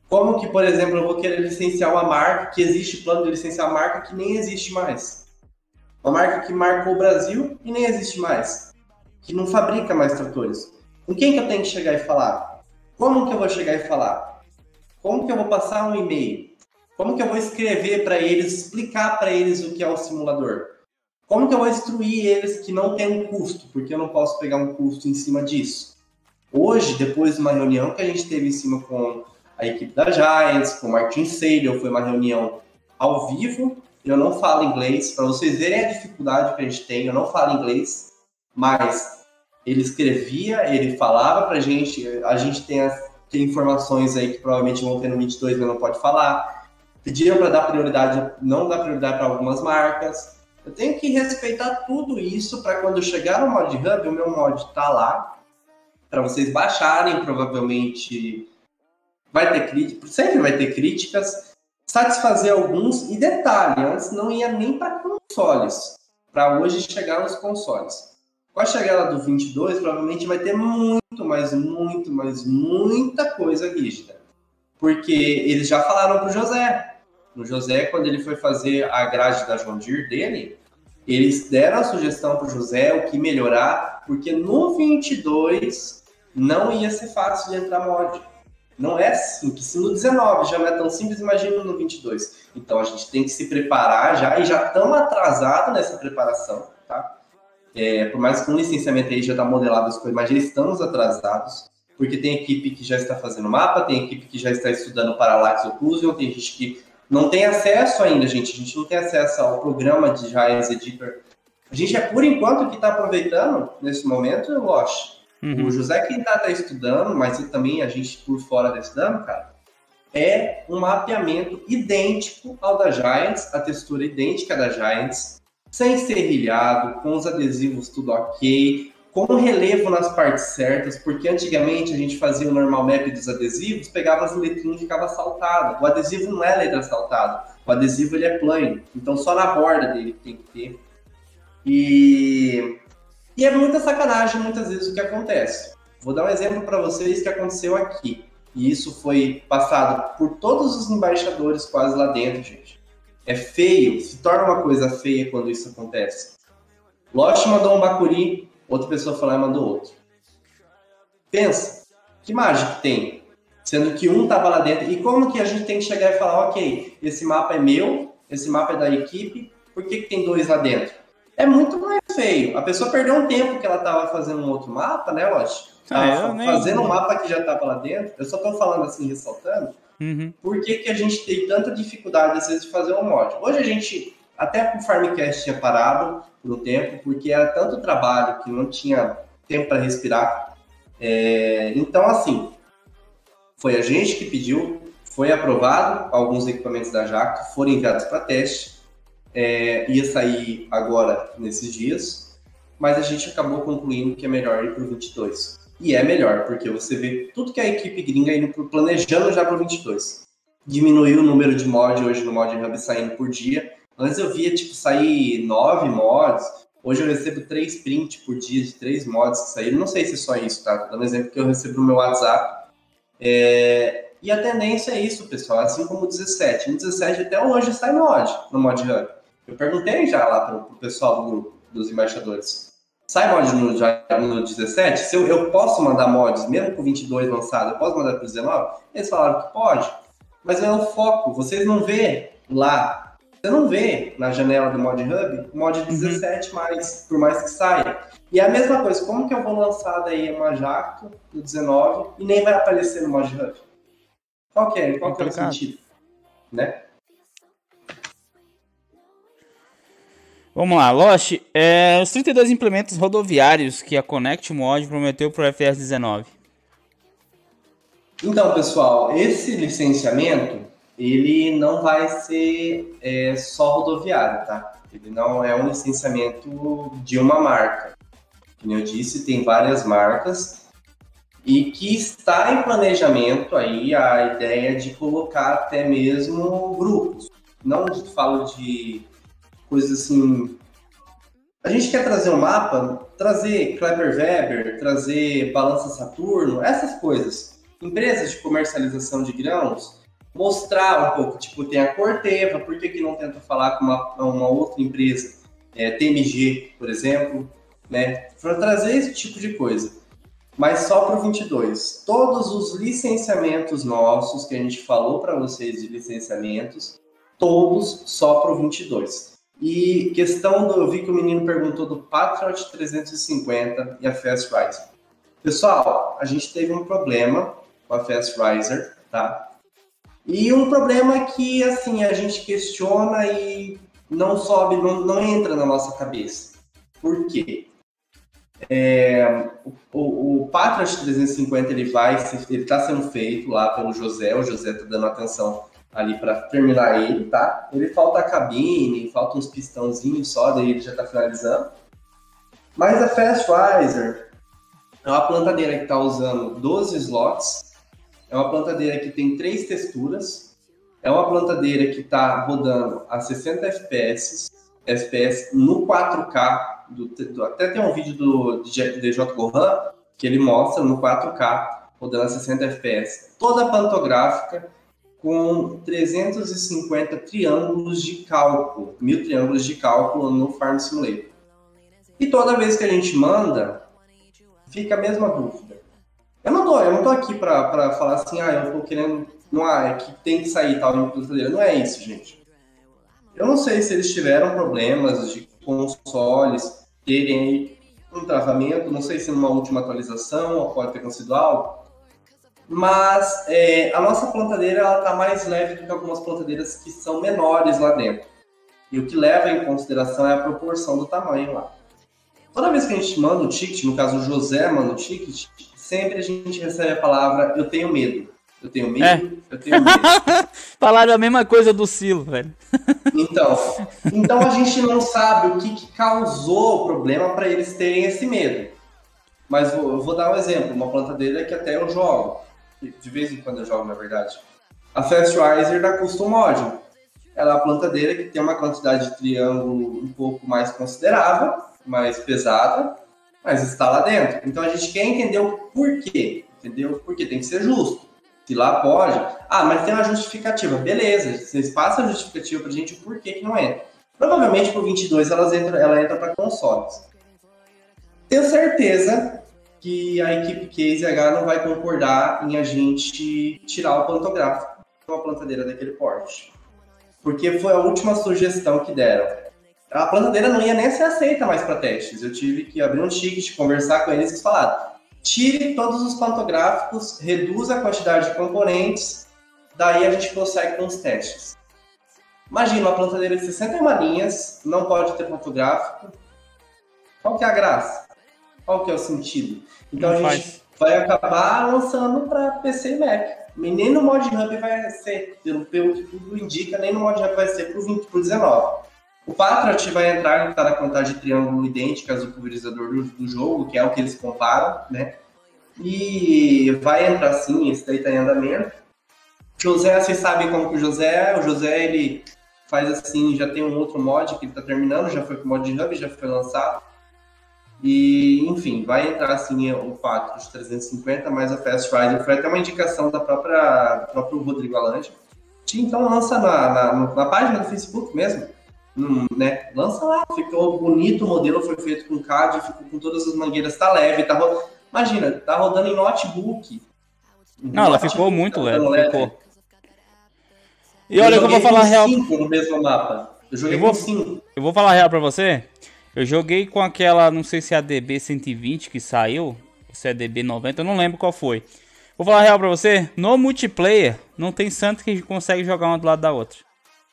Como que, por exemplo, eu vou querer licenciar uma marca, que existe plano de licenciar marca que nem existe mais. Uma marca que marcou o Brasil e nem existe mais. Que não fabrica mais tratores. Com quem que eu tenho que chegar e falar? Como que eu vou chegar e falar? Como que eu vou passar um e-mail? Como que eu vou escrever para eles, explicar para eles o que é o simulador? Como que eu vou instruir eles que não tem um custo? Porque eu não posso pegar um custo em cima disso. Hoje, depois de uma reunião que a gente teve em cima com a equipe da Giants, com o Martin Seidel, foi uma reunião ao vivo. Eu não falo inglês, para vocês verem a dificuldade que a gente tem, eu não falo inglês, mas ele escrevia, ele falava para a gente, a gente tem, as, tem informações aí que provavelmente vão ter no 22, mas não pode falar. Pediram para dar prioridade, não dar prioridade para algumas marcas. Eu tenho que respeitar tudo isso para quando chegar no Mod Hub, o meu mod está lá, para vocês baixarem, provavelmente vai ter críticas, sempre vai ter críticas, satisfazer alguns, e detalhe, antes não ia nem para consoles, para hoje chegar nos consoles. Com a chegada do 22, provavelmente vai ter muito, mas muito, mas muita coisa rígida. Porque eles já falaram pro José. O José, quando ele foi fazer a grade da John Deere dele, eles deram a sugestão pro José o que melhorar, porque no 22 não ia ser fácil de entrar mod. Não é simples. Se no 19 já não é tão simples, imagina no 22. Então a gente tem que se preparar já e já estamos atrasados nessa preparação, tá? É, por mais que um licenciamento aí já está modelado as coisas, mas já estamos atrasados, porque tem equipe que já está fazendo mapa, tem equipe que já está estudando Parallax Occlusion, tem gente que não tem acesso ainda, gente. A gente não tem acesso ao programa de Giants Editor. A gente é, por enquanto, que está aproveitando, nesse momento, eu acho, Uhum. O José quem tá, tá estudando, mas também a gente por fora tá estudando, cara, é um mapeamento idêntico ao da Giants, a textura idêntica da Giants, sem serrilhado, com os adesivos tudo ok, com relevo nas partes certas, porque antigamente a gente fazia o normal map dos adesivos, pegava as letrinhas e ficava saltado. O adesivo não é letra saltada, o adesivo ele é plano, então só na borda dele tem que ter. E, e é muita sacanagem muitas vezes o que acontece. Vou dar um exemplo para vocês que aconteceu aqui. E isso foi passado por todos os embaixadores quase lá dentro, gente. É feio, se torna uma coisa feia quando isso acontece. Lost mandou um Bakuri, outra pessoa foi lá e mandou outro. Pensa, que mágica tem? Sendo que um estava lá dentro. E como que a gente tem que chegar e falar, ok, esse mapa é meu, esse mapa é da equipe, por que, que tem dois lá dentro? É muito mais feio. A pessoa perdeu um tempo que ela estava fazendo um outro mapa, né, Lost? Ah, fazendo um mapa que já estava lá dentro, eu só estou falando assim, ressaltando, uhum. por que, que a gente tem tanta dificuldade, às vezes, de fazer um mod. Hoje a gente, até o Farmcast tinha parado por um tempo, porque era tanto trabalho que não tinha tempo para respirar. É, então, assim, foi a gente que pediu, foi aprovado, alguns equipamentos da Jacto foram enviados para teste, é, ia sair agora, nesses dias, mas a gente acabou concluindo que é melhor ir para o 22. E é melhor, porque você vê tudo que a equipe gringa indo planejando já para o 22. Diminuiu o número de mods hoje no Mod Hub saindo por dia. Antes eu via, tipo, sair nove mods. Hoje eu recebo três prints por dia de três mods que saíram. Não sei se é só isso, tá? Dando um exemplo que eu recebo no meu WhatsApp. É... E a tendência é isso, pessoal. Assim como o 17. No 17 até hoje sai mod no Mod Hub. Eu perguntei já lá para o pessoal do grupo, dos embaixadores sai mod no, já, no 17, se eu, eu posso mandar mods, mesmo com 22 lançado, eu posso mandar para o 19? Eles falaram que pode, mas é o foco, vocês não vê lá, você não vê na janela do Mod Hub mod 17 uhum. mais, por mais que saia. E é a mesma coisa, como que eu vou lançar daí uma Jacto no 19 e nem vai aparecer no Mod Hub? Qual que é, qual que é o sentido? Né? Vamos lá, Lost, é, os 32 implementos rodoviários que a Connect Mod prometeu para o FS19. Então, pessoal, esse licenciamento, ele não vai ser é, só rodoviário, tá? Ele não é um licenciamento de uma marca. Como eu disse, tem várias marcas e que está em planejamento aí a ideia de colocar até mesmo grupos. Não falo de coisas assim. A gente quer trazer um mapa, trazer Kleber Weber, trazer Balança Saturno, essas coisas. Empresas de comercialização de grãos, mostrar um pouco, tipo, tem a Corteva, por que, que não tenta falar com uma, uma outra empresa, é, TMG, por exemplo, né? Para trazer esse tipo de coisa. Mas só para o 22. Todos os licenciamentos nossos que a gente falou para vocês de licenciamentos, todos só para o 22. E questão do. Eu vi que o menino perguntou do Patriot 350 e a Fast Riser. Pessoal, a gente teve um problema com a Fast Riser, tá? E um problema que, assim, a gente questiona e não sobe, não, não entra na nossa cabeça. Por quê? É, o, o Patriot 350 ele vai, ele está sendo feito lá pelo José, o José está dando atenção ali para terminar ele, tá? Ele falta a cabine, falta uns pistãozinhos só, daí ele já está finalizando. Mas a Fast Riser é uma plantadeira que está usando 12 slots, é uma plantadeira que tem três texturas, é uma plantadeira que está rodando a 60 FPS, FPS no 4K, do, do, até tem um vídeo do DJ Gohan que ele mostra no 4K, rodando a 60 FPS, toda pantográfica, com 350 triângulos de cálculo, mil triângulos de cálculo no Farm Simulator. E toda vez que a gente manda, fica a mesma dúvida. Eu não tô, aqui para falar assim, ah, eu tô querendo, não ah, é que tem que sair tal implantadeira. Não é isso, gente. Eu não sei se eles tiveram problemas de consoles terem um travamento, não sei se numa última atualização pode ter acontecido algo, mas é, a nossa plantadeira ela está mais leve do que algumas plantadeiras que são menores lá dentro. E o que leva em consideração é a proporção do tamanho lá. Toda vez que a gente manda o ticket, no caso o José manda o ticket, sempre a gente recebe a palavra eu tenho medo. Eu tenho medo, é. eu tenho medo. Falaram a mesma coisa do Silo, velho. então, então a gente não sabe o que, que causou o problema para eles terem esse medo. Mas vou, eu vou dar um exemplo, uma plantadeira que até eu jogo, de vez em quando eu jogo, na verdade. A Fastrizer da Custom Mod. Ela é uma plantadeira que tem uma quantidade de triângulo um pouco mais considerável, mais pesada, mas está lá dentro. Então a gente quer entender o porquê, entendeu? Porque tem que ser justo. Se lá pode, ah, mas tem uma justificativa. Beleza, vocês passam a justificativa pra gente o porquê que não entra. Provavelmente por 22 elas entram, ela entra para consoles. Tenho certeza que a equipe Case H não vai concordar em a gente tirar o pantográfico de uma plantadeira daquele porte. Porque foi a última sugestão que deram. A plantadeira não ia nem ser aceita mais para testes. Eu tive que abrir um ticket, conversar com eles e falar: tire todos os pantográficos, reduza a quantidade de componentes, daí a gente consegue com os testes. Imagina uma plantadeira de 61 linhas, não pode ter pantográfico. Qual que é a graça? Qual que é o sentido? Então não a gente faz. vai acabar lançando para PC e Mac. nem no Mod Hub vai ser, pelo, pelo que tudo indica, nem no Mod Hub vai ser para o 20, pro 19. O Patriot vai entrar em cada contagem de triângulo idênticas do pulverizador do, do, jogo, que é o que eles comparam, né? E vai entrar sim, esse daí está em andamento. José, vocês sabem como que o José é. O José, ele faz assim, já tem um outro mod que ele está terminando, já foi com o mod Hub, já foi lançado. E, enfim, vai entrar assim o 4 de 350, mais a Fast Rider. Foi até uma indicação da própria, do próprio Rodrigo Alante. Então lança na, na, na, página do Facebook mesmo. Hum, né? Lança lá, ficou bonito o modelo, foi feito com CAD, ficou com todas as mangueiras, tá leve, tá ro... Imagina, tá rodando em notebook. Não, ela ficou muito tá leve, leve, ficou. E olha, eu, eu vou falar real. no mesmo mapa. Eu joguei eu vou, Eu vou falar real pra você. Eu joguei com aquela, não sei se é a DB 120 que saiu, se é a DB 90, eu não lembro qual foi. Vou falar real pra você, no multiplayer não tem santo que consegue jogar uma do lado da outra.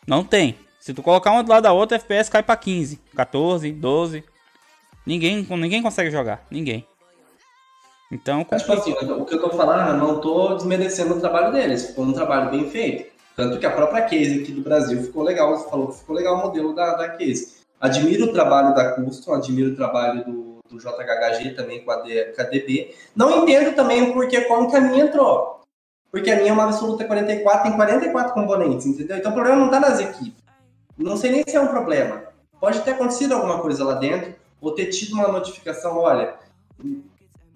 Não tem. Se tu colocar uma do lado da outra, FPS cai pra 15, 14, 12. Ninguém, ninguém consegue jogar, ninguém. Então, com tipo assim, o que eu tô falando, eu não tô desmerecendo o trabalho deles, ficou um trabalho bem feito. Tanto que a própria Case aqui do Brasil ficou legal, você falou que ficou legal o modelo da, da Case. Admiro o trabalho da Custom, admiro o trabalho do, do JHG também com a, D, DB. Não entendo também o porquê como que a minha entrou. Porque a minha é uma absoluta 44, tem 44 componentes, entendeu? Então o problema não está nas equipes. Não sei nem se é um problema. Pode ter acontecido alguma coisa lá dentro, ou ter tido uma notificação, olha,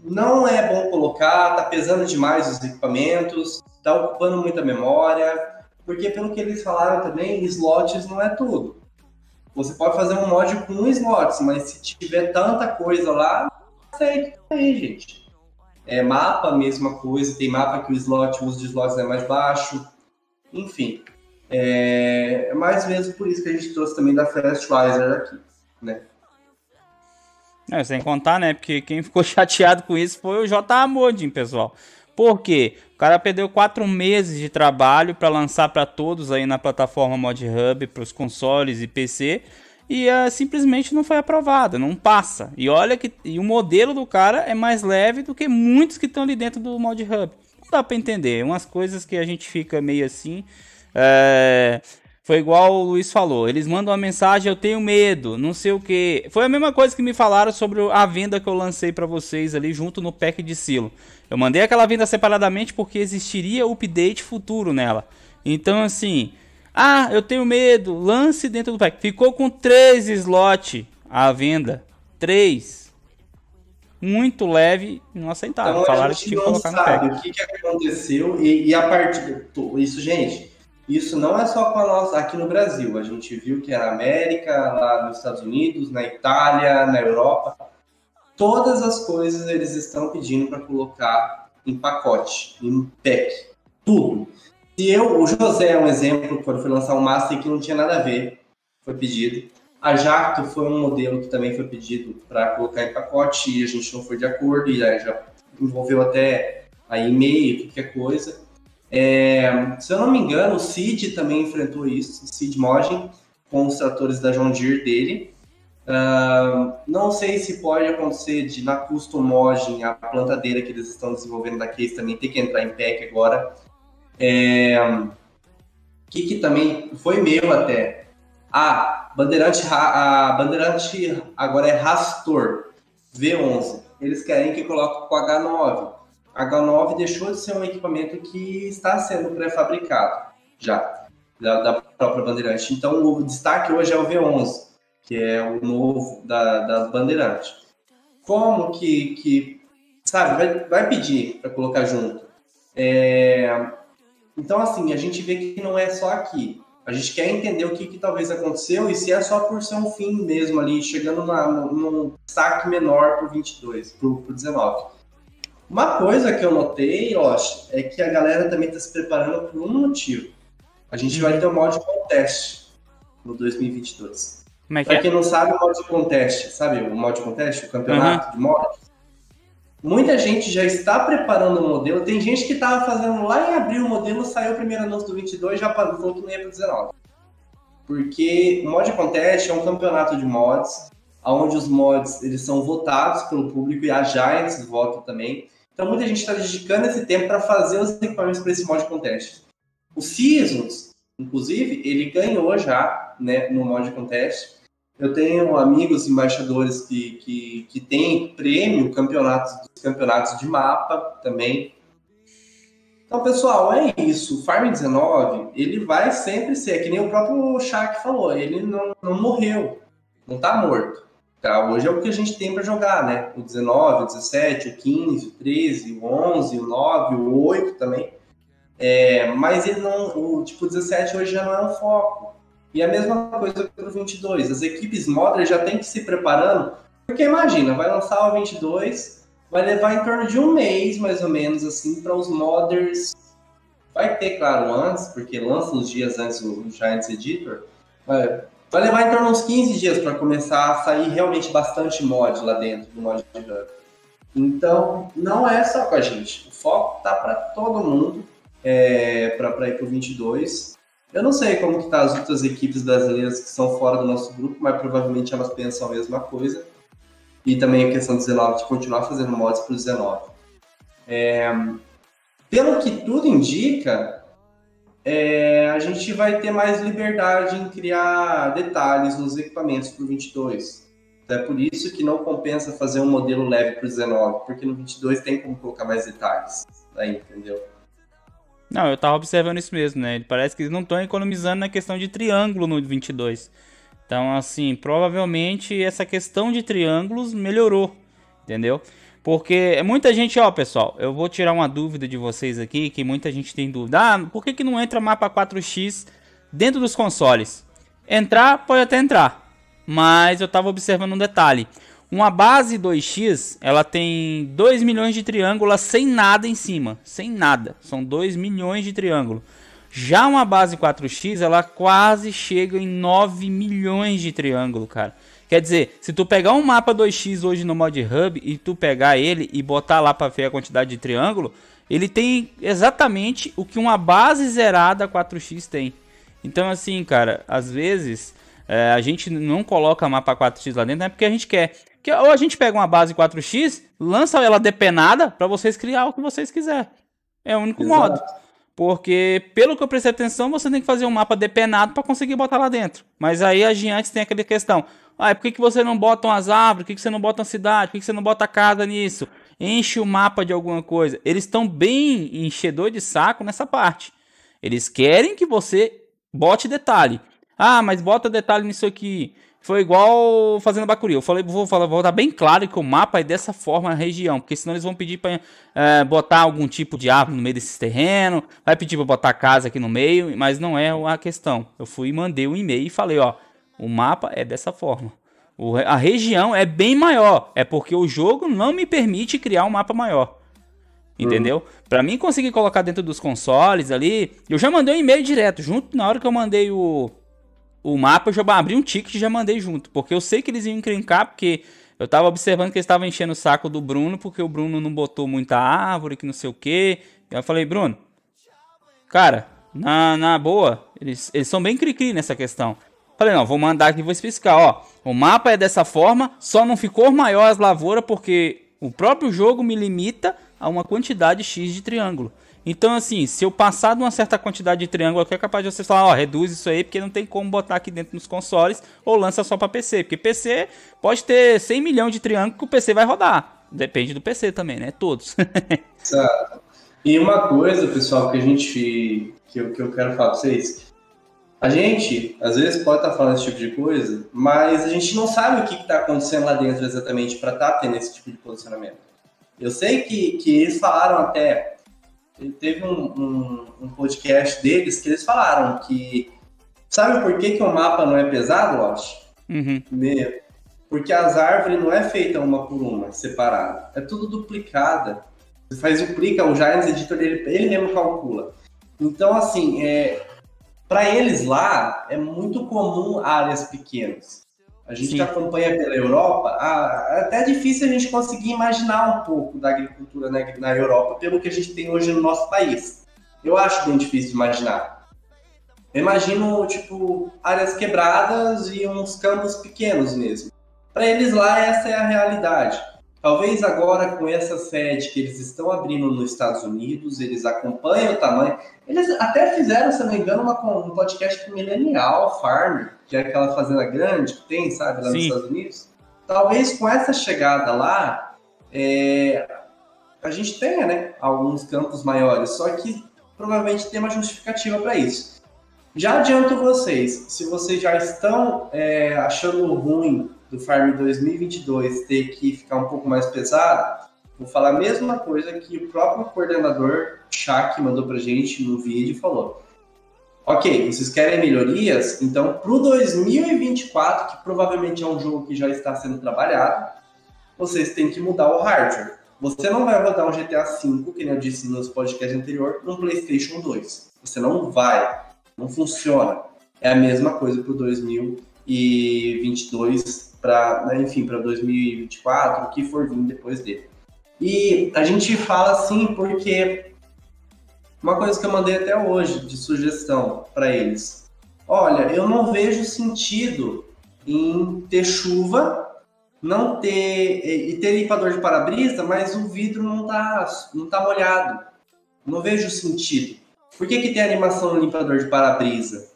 não é bom colocar, tá pesando demais os equipamentos, tá ocupando muita memória, porque pelo que eles falaram também, slots não é tudo. Você pode fazer um mod com um slots, mas se tiver tanta coisa lá, segue aí, gente. É, mapa, mesma coisa. Tem mapa que o slot, o uso de slots é mais baixo. Enfim. É, é mais mesmo por isso que a gente trouxe também da Fastwiser aqui, né? É, sem contar, né? Porque quem ficou chateado com isso foi o J. Modin, pessoal. Por quê? Cara perdeu quatro meses de trabalho para lançar para todos aí na plataforma Mod Hub, para os consoles e PC, e uh, simplesmente não foi aprovada, não passa. E olha que e o modelo do cara é mais leve do que muitos que estão ali dentro do Mod Hub. Não dá para entender, umas coisas que a gente fica meio assim. É... Foi igual o Luiz falou. Eles mandam uma mensagem, eu tenho medo, não sei o que. Foi a mesma coisa que me falaram sobre a venda que eu lancei para vocês ali junto no pack de silo. Eu mandei aquela venda separadamente porque existiria update futuro nela. Então assim, ah, eu tenho medo, lance dentro do pack. Ficou com três slots a venda. Três. Muito leve não aceitaram. Então, Falaram que tinha que colocar no pack. O que, que aconteceu e, e a partir. Isso, gente isso não é só com a nossa aqui no Brasil. A gente viu que na América, lá nos Estados Unidos, na Itália, na Europa, todas as coisas eles estão pedindo para colocar em pacote, em pack, tudo. Se eu, o José é um exemplo, quando foi lançar um Master que não tinha nada a ver, foi pedido. A Jacto foi um modelo que também foi pedido para colocar em pacote e a gente não foi de acordo e aí já envolveu até a e-mail, qualquer coisa. É, se eu não me engano, o Cid também enfrentou isso, o Cid Mogen, com os tratores da John Deere dele. Uh, não sei se pode acontecer de na Custom Mogen, a plantadeira que eles estão desenvolvendo da Case também ter que entrar em pack agora. É, que, que também foi meu até. Ah, Bandeirante, a Bandeirante agora é Rastor V11. eles querem que coloque com H9. H9 deixou de ser um equipamento que está sendo pré-fabricado já, da, da, própria Bandeirante. Então, o destaque hoje é o V11, que é o novo da, das Bandeirantes. Como que, que sabe, vai, vai pedir para colocar junto? É, então, assim, a gente vê que não é só aqui. A gente quer entender o que, que talvez aconteceu e se é só por ser um fim mesmo ali, chegando na, num destaque menor para o 22, para o 19. Uma coisa que eu notei, Losh, é que a galera também está se preparando por um motivo. A gente vai ter o mod contest no 2022. É Para é? quem não sabe, o mod contest, sabe o mod contest, o campeonato uhum. de mods? Muita gente já está preparando o modelo. Tem gente que estava fazendo lá em abril o modelo, saiu o primeiro anúncio do 22 já falou que não ia para 19. Porque o Mod Contest é um campeonato de mods, onde os mods eles são votados pelo público e a Giants vota também. Então muita gente está dedicando esse tempo para fazer os equipamentos para esse Mod Contest. O Seasons, inclusive, ele ganhou já né, no Mod Contest eu tenho amigos embaixadores que, que, que têm prêmio campeonatos, campeonatos de mapa também. Então, pessoal, é isso. O Farm 19, ele vai sempre ser, que nem o próprio Shaq falou, ele não, não morreu, não está morto. Tá? Hoje é o que a gente tem para jogar, né? O 19, o 17, o 15, o 13, o 11, o 9, o 8 também. É, mas ele não, o tipo 17 hoje já não é um foco. E a mesma coisa para o 22. As equipes modders já têm que se preparando, porque imagina, vai lançar o 22, vai levar em torno de um mês, mais ou menos, assim, para os modders. Vai ter, claro, antes, porque lança uns dias antes o Giants Editor. Vai, vai levar em torno de uns 15 dias para começar a sair realmente bastante mod lá dentro do mod Hub. Então, não é só com a gente. O foco tá para todo mundo é, para ir para o 22. Eu não sei como que tá as outras equipes brasileiras que são fora do nosso grupo, mas provavelmente elas pensam a mesma coisa. E também a questão do 19 de continuar fazendo mods para o 19. É, pelo que tudo indica, é, a gente vai ter mais liberdade em criar detalhes nos equipamentos para o 22. Então é por isso que não compensa fazer um modelo leve para o 19, porque no 22 tem como colocar mais detalhes. Aí, entendeu? Não, eu tava observando isso mesmo, né? Parece que eles não estão economizando na questão de triângulo no 22. Então, assim, provavelmente essa questão de triângulos melhorou, entendeu? Porque muita gente, ó, pessoal, eu vou tirar uma dúvida de vocês aqui, que muita gente tem dúvida. Ah, por que, que não entra mapa 4x dentro dos consoles? Entrar, pode até entrar. Mas eu tava observando um detalhe. Uma base 2x, ela tem 2 milhões de triângulos sem nada em cima, sem nada. São 2 milhões de triângulos. Já uma base 4x, ela quase chega em 9 milhões de triângulos, cara. Quer dizer, se tu pegar um mapa 2x hoje no Mod Hub e tu pegar ele e botar lá para ver a quantidade de triângulo, ele tem exatamente o que uma base zerada 4x tem. Então assim, cara, às vezes é, a gente não coloca mapa 4x lá dentro, não é porque a gente quer. Que ou a gente pega uma base 4x, lança ela depenada para vocês criar o que vocês quiserem. É o único Exato. modo. Porque, pelo que eu prestei atenção, você tem que fazer um mapa depenado para conseguir botar lá dentro. Mas aí a Giantes tem aquela questão. Ah, por que, que você não bota umas árvores? Por que, que você não bota uma cidade? Por que, que você não bota casa nisso? Enche o mapa de alguma coisa. Eles estão bem enchedor de saco nessa parte. Eles querem que você bote detalhe. Ah, mas bota detalhe nisso aqui. Foi igual fazendo Bacuri. Eu falei, vou, falar, vou dar bem claro que o mapa é dessa forma a região, porque senão eles vão pedir para é, botar algum tipo de árvore no meio desses terrenos, vai pedir para botar casa aqui no meio, mas não é a questão. Eu fui e mandei um e-mail e falei, ó, o mapa é dessa forma. O, a região é bem maior, é porque o jogo não me permite criar um mapa maior. Entendeu? Uhum. Para mim conseguir colocar dentro dos consoles ali, eu já mandei um e-mail direto, junto na hora que eu mandei o o mapa, eu já abri um ticket e já mandei junto. Porque eu sei que eles iam encrencar, porque eu tava observando que eles estavam enchendo o saco do Bruno, porque o Bruno não botou muita árvore, que não sei o que. Eu falei, Bruno, cara, na, na boa, eles, eles são bem cri-cri nessa questão. Falei, não, vou mandar aqui e vou explicar, ó. O mapa é dessa forma, só não ficou maior as lavouras porque o próprio jogo me limita a uma quantidade X de triângulo. Então, assim, se eu passar de uma certa quantidade de triângulo aqui, é capaz de você falar, ó, reduz isso aí, porque não tem como botar aqui dentro nos consoles, ou lança só para PC. Porque PC pode ter 100 milhões de triângulos que o PC vai rodar. Depende do PC também, né? Todos. Exato. E uma coisa, pessoal, que a gente. que eu, que eu quero falar pra vocês. A gente, às vezes, pode estar tá falando esse tipo de coisa, mas a gente não sabe o que está acontecendo lá dentro exatamente para estar tá tendo esse tipo de posicionamento. Eu sei que, que eles falaram até. Teve um, um, um podcast deles que eles falaram que. Sabe por que, que o mapa não é pesado, Lost? Uhum. Porque as árvores não é feita uma por uma, separada. É tudo duplicada. Você faz duplica, o Giants Editor, ele, ele mesmo calcula. Então, assim, é, para eles lá, é muito comum áreas pequenas. A gente Sim. que acompanha pela Europa, é até difícil a gente conseguir imaginar um pouco da agricultura na, na Europa pelo que a gente tem hoje no nosso país. Eu acho bem difícil de imaginar. Eu imagino, tipo, áreas quebradas e uns campos pequenos mesmo. Para eles lá, essa é a realidade. Talvez agora com essa sede que eles estão abrindo nos Estados Unidos, eles acompanham o tamanho. Eles até fizeram, se não me engano, uma, um podcast com Millennial Farm, que é aquela fazenda grande que tem, sabe, lá Sim. nos Estados Unidos. Talvez com essa chegada lá, é, a gente tenha, né, alguns campos maiores, só que provavelmente tem uma justificativa para isso. Já adianto vocês, se vocês já estão é, achando ruim do Farm 2022 ter que ficar um pouco mais pesado, vou falar a mesma coisa que o próprio coordenador Shaq mandou pra gente no vídeo e falou. Ok, vocês querem melhorias? Então, para o 2024, que provavelmente é um jogo que já está sendo trabalhado, vocês têm que mudar o hardware. Você não vai rodar um GTA V, que nem eu disse nos podcasts anterior, num PlayStation 2. Você não vai. Não funciona. É a mesma coisa para o 2022 para, né, enfim, para 2024, o que for vir depois dele. E a gente fala assim porque uma coisa que eu mandei até hoje de sugestão para eles. Olha, eu não vejo sentido em ter chuva, não ter e ter limpador de para-brisa, mas o vidro não tá não tá molhado. Não vejo sentido. Por que, que tem animação no limpador de para-brisa?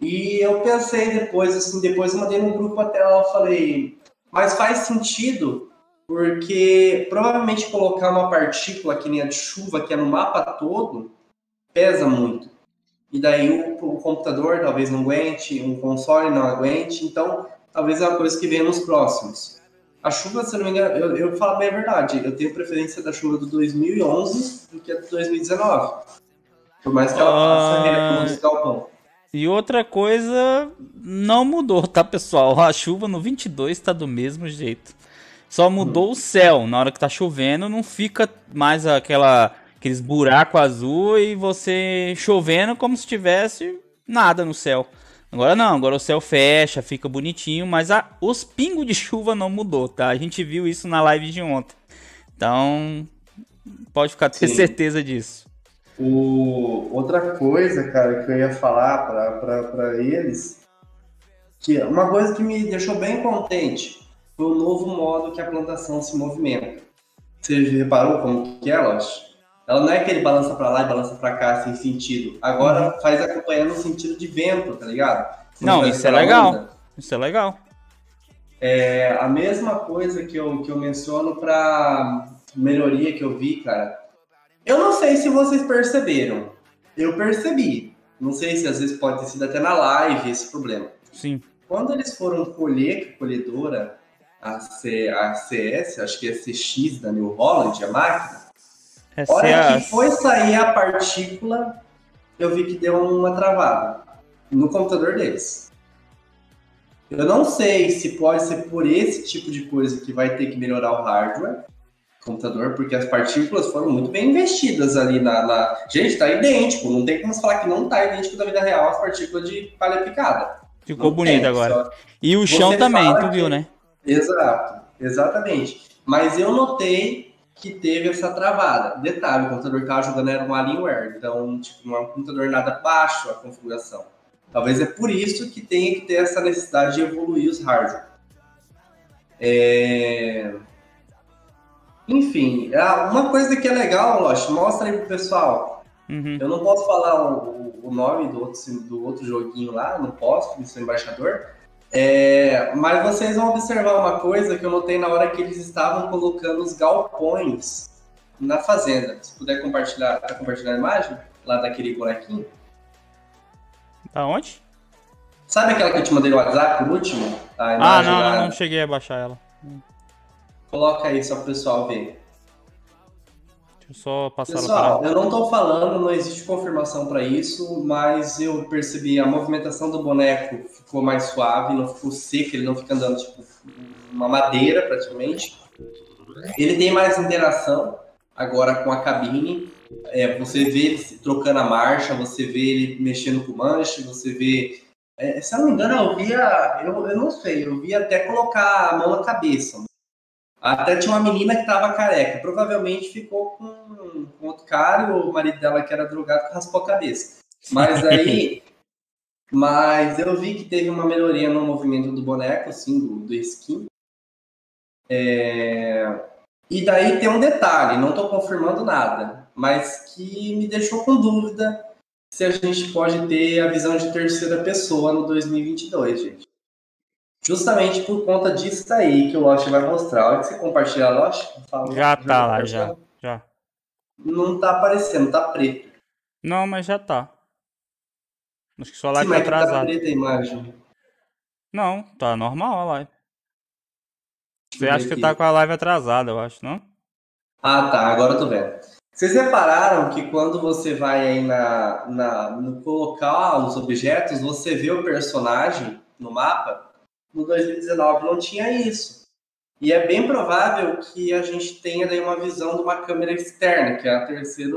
E eu pensei depois, assim, depois eu mandei no grupo até lá, eu falei, mas faz sentido, porque provavelmente colocar uma partícula que nem a de chuva, que é no mapa todo, pesa muito. E daí o, o computador talvez não aguente, um console não aguente, então talvez é uma coisa que venha nos próximos. A chuva, se não me engano, eu, eu falo bem a verdade, eu tenho preferência da chuva do 2011 do que a do 2019. Por mais que ela faça uh... no escalpão. E outra coisa, não mudou, tá, pessoal? A chuva no 22 tá do mesmo jeito. Só mudou o céu. Na hora que tá chovendo, não fica mais aquela aqueles buracos azul e você chovendo como se tivesse nada no céu. Agora não, agora o céu fecha, fica bonitinho, mas a, os pingos de chuva não mudou, tá? A gente viu isso na live de ontem. Então, pode ficar ter Sim. certeza disso. O, outra coisa, cara, que eu ia falar para eles, que uma coisa que me deixou bem contente foi o novo modo que a plantação se movimenta. Você reparou como que ela? Ela não é aquele balança para lá e balança para cá sem sentido. Agora uhum. faz acompanhando no sentido de vento, tá ligado? não, isso é legal. Isso é legal. É a mesma coisa que eu, que eu menciono para melhoria que eu vi, cara eu não sei se vocês perceberam. Eu percebi. Não sei se às vezes pode ter sido até na live esse problema. Sim. Quando eles foram colher, a colhedora, a, C, a CS, acho que é CX da New Holland, a máquina, é hora que foi sair a partícula, eu vi que deu uma travada no computador deles. Eu não sei se pode ser por esse tipo de coisa que vai ter que melhorar o hardware, computador, porque as partículas foram muito bem investidas ali na. na... Gente, tá idêntico, não tem como falar que não tá idêntico da vida real as partículas de palha picada. Ficou não bonito tem, agora. Só... E o chão você também, tu viu, né? Exato, exatamente. Mas eu notei que teve essa travada. Detalhe, o computador que tava jogando era um Alienware, então tipo, não é um computador nada baixo a configuração. Talvez é por isso que tenha que ter essa necessidade de evoluir os hardware. É... Enfim, é uma coisa que é legal, Lost, mostra aí pro pessoal. Uhum. Eu não posso falar o, o, nome do outro, do outro joguinho lá, não posso, porque sou embaixador. É, mas vocês vão observar uma coisa que eu notei na hora que eles estavam colocando os galpões na fazenda. Se puder compartilhar, tá a imagem lá daquele bonequinho. Da onde? Sabe aquela que eu te mandei no WhatsApp por último? ah, não, lá... não cheguei a baixar ela. Coloca aí só pro pessoal ver. Deixa eu só passar Pessoal, eu não estou falando, não existe confirmação para isso, mas eu percebi a movimentação do boneco ficou mais suave, não ficou seco, ele não fica andando tipo uma madeira praticamente. Ele tem mais interação agora com a cabine. É, você vê ele trocando a marcha, você vê ele mexendo com o manche, você vê. É, se eu não me engano, eu via. Eu, eu não sei, eu vi até colocar a mão na cabeça. Até tinha uma menina que estava careca. Provavelmente ficou com, com outro cara, o marido dela que era drogado raspou a cabeça. Mas aí. mas eu vi que teve uma melhoria no movimento do boneco, assim, do, do skin. É, e daí tem um detalhe, não estou confirmando nada, mas que me deixou com dúvida se a gente pode ter a visão de terceira pessoa no 2022, gente. Justamente por conta disso aí que o Lost vai mostrar. Olha que você compartilha Lost. Fala, já tá lá, já, já. Não tá aparecendo, tá preto. Não, mas já tá. Acho que sua live Sim, tá atrasada. Tá preta a imagem. Não, tá normal a live. Você acha que tá com a live atrasada, eu acho, não? Ah, tá. Agora eu tô vendo. Vocês repararam que quando você vai aí na, na, no colocar os objetos, você vê o personagem no mapa? No 2019 não tinha isso. E é bem provável que a gente tenha daí uma visão de uma câmera externa, que é a terceira.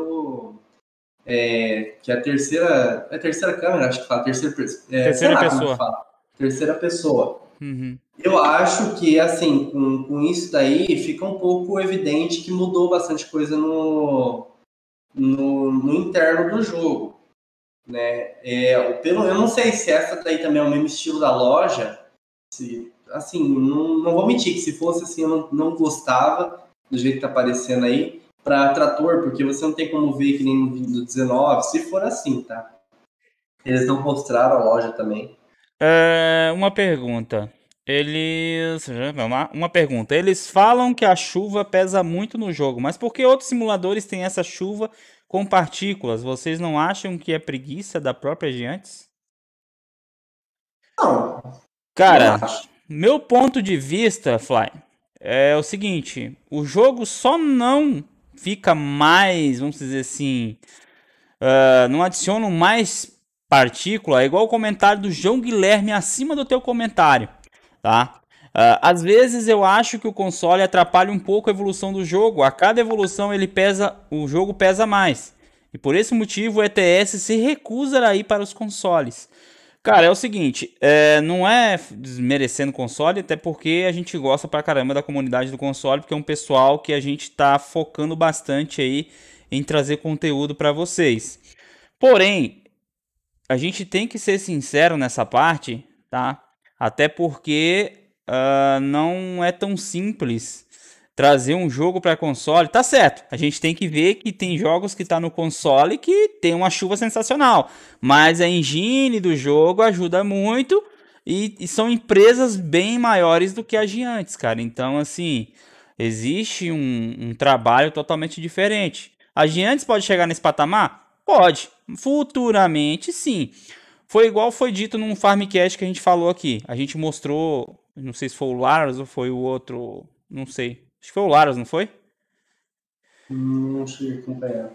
É, que é a terceira. É a terceira câmera, acho que fala. Terceira, é, terceira pessoa. Terceira pessoa. Uhum. Eu acho que, assim, com, com isso daí, fica um pouco evidente que mudou bastante coisa no, no, no interno do jogo. Né? É, pelo, eu não sei se essa daí também é o mesmo estilo da loja. Se, assim, não, não vou mentir que se fosse assim, eu não, não gostava do jeito que tá aparecendo aí para trator, porque você não tem como ver que nem no vídeo 19, se for assim, tá? Eles não mostraram a loja também. É, uma pergunta. Eles. Uma pergunta. Eles falam que a chuva pesa muito no jogo, mas por que outros simuladores têm essa chuva com partículas? Vocês não acham que é preguiça da própria Giantes? Não. Cara, meu ponto de vista, Fly, é o seguinte: o jogo só não fica mais, vamos dizer assim, uh, não adiciona mais partícula, é igual o comentário do João Guilherme acima do teu comentário tá? Uh, às vezes eu acho que o console atrapalha um pouco a evolução do jogo. A cada evolução ele pesa, o jogo pesa mais. E por esse motivo o ETS se recusa a ir para os consoles. Cara, é o seguinte, é, não é desmerecendo console, até porque a gente gosta pra caramba da comunidade do console, porque é um pessoal que a gente tá focando bastante aí em trazer conteúdo para vocês. Porém, a gente tem que ser sincero nessa parte, tá? Até porque uh, não é tão simples trazer um jogo para console. Tá certo, a gente tem que ver que tem jogos que tá no console que tem uma chuva sensacional, mas a engine do jogo ajuda muito e, e são empresas bem maiores do que a Giantes, cara. Então, assim, existe um, um trabalho totalmente diferente. A Giantes pode chegar nesse patamar? Pode. Futuramente, sim. Foi igual foi dito num Farmcast que a gente falou aqui. A gente mostrou, não sei se foi o Laros ou foi o outro, não sei. Acho que foi o Laros, não foi? Não sei acompanhar.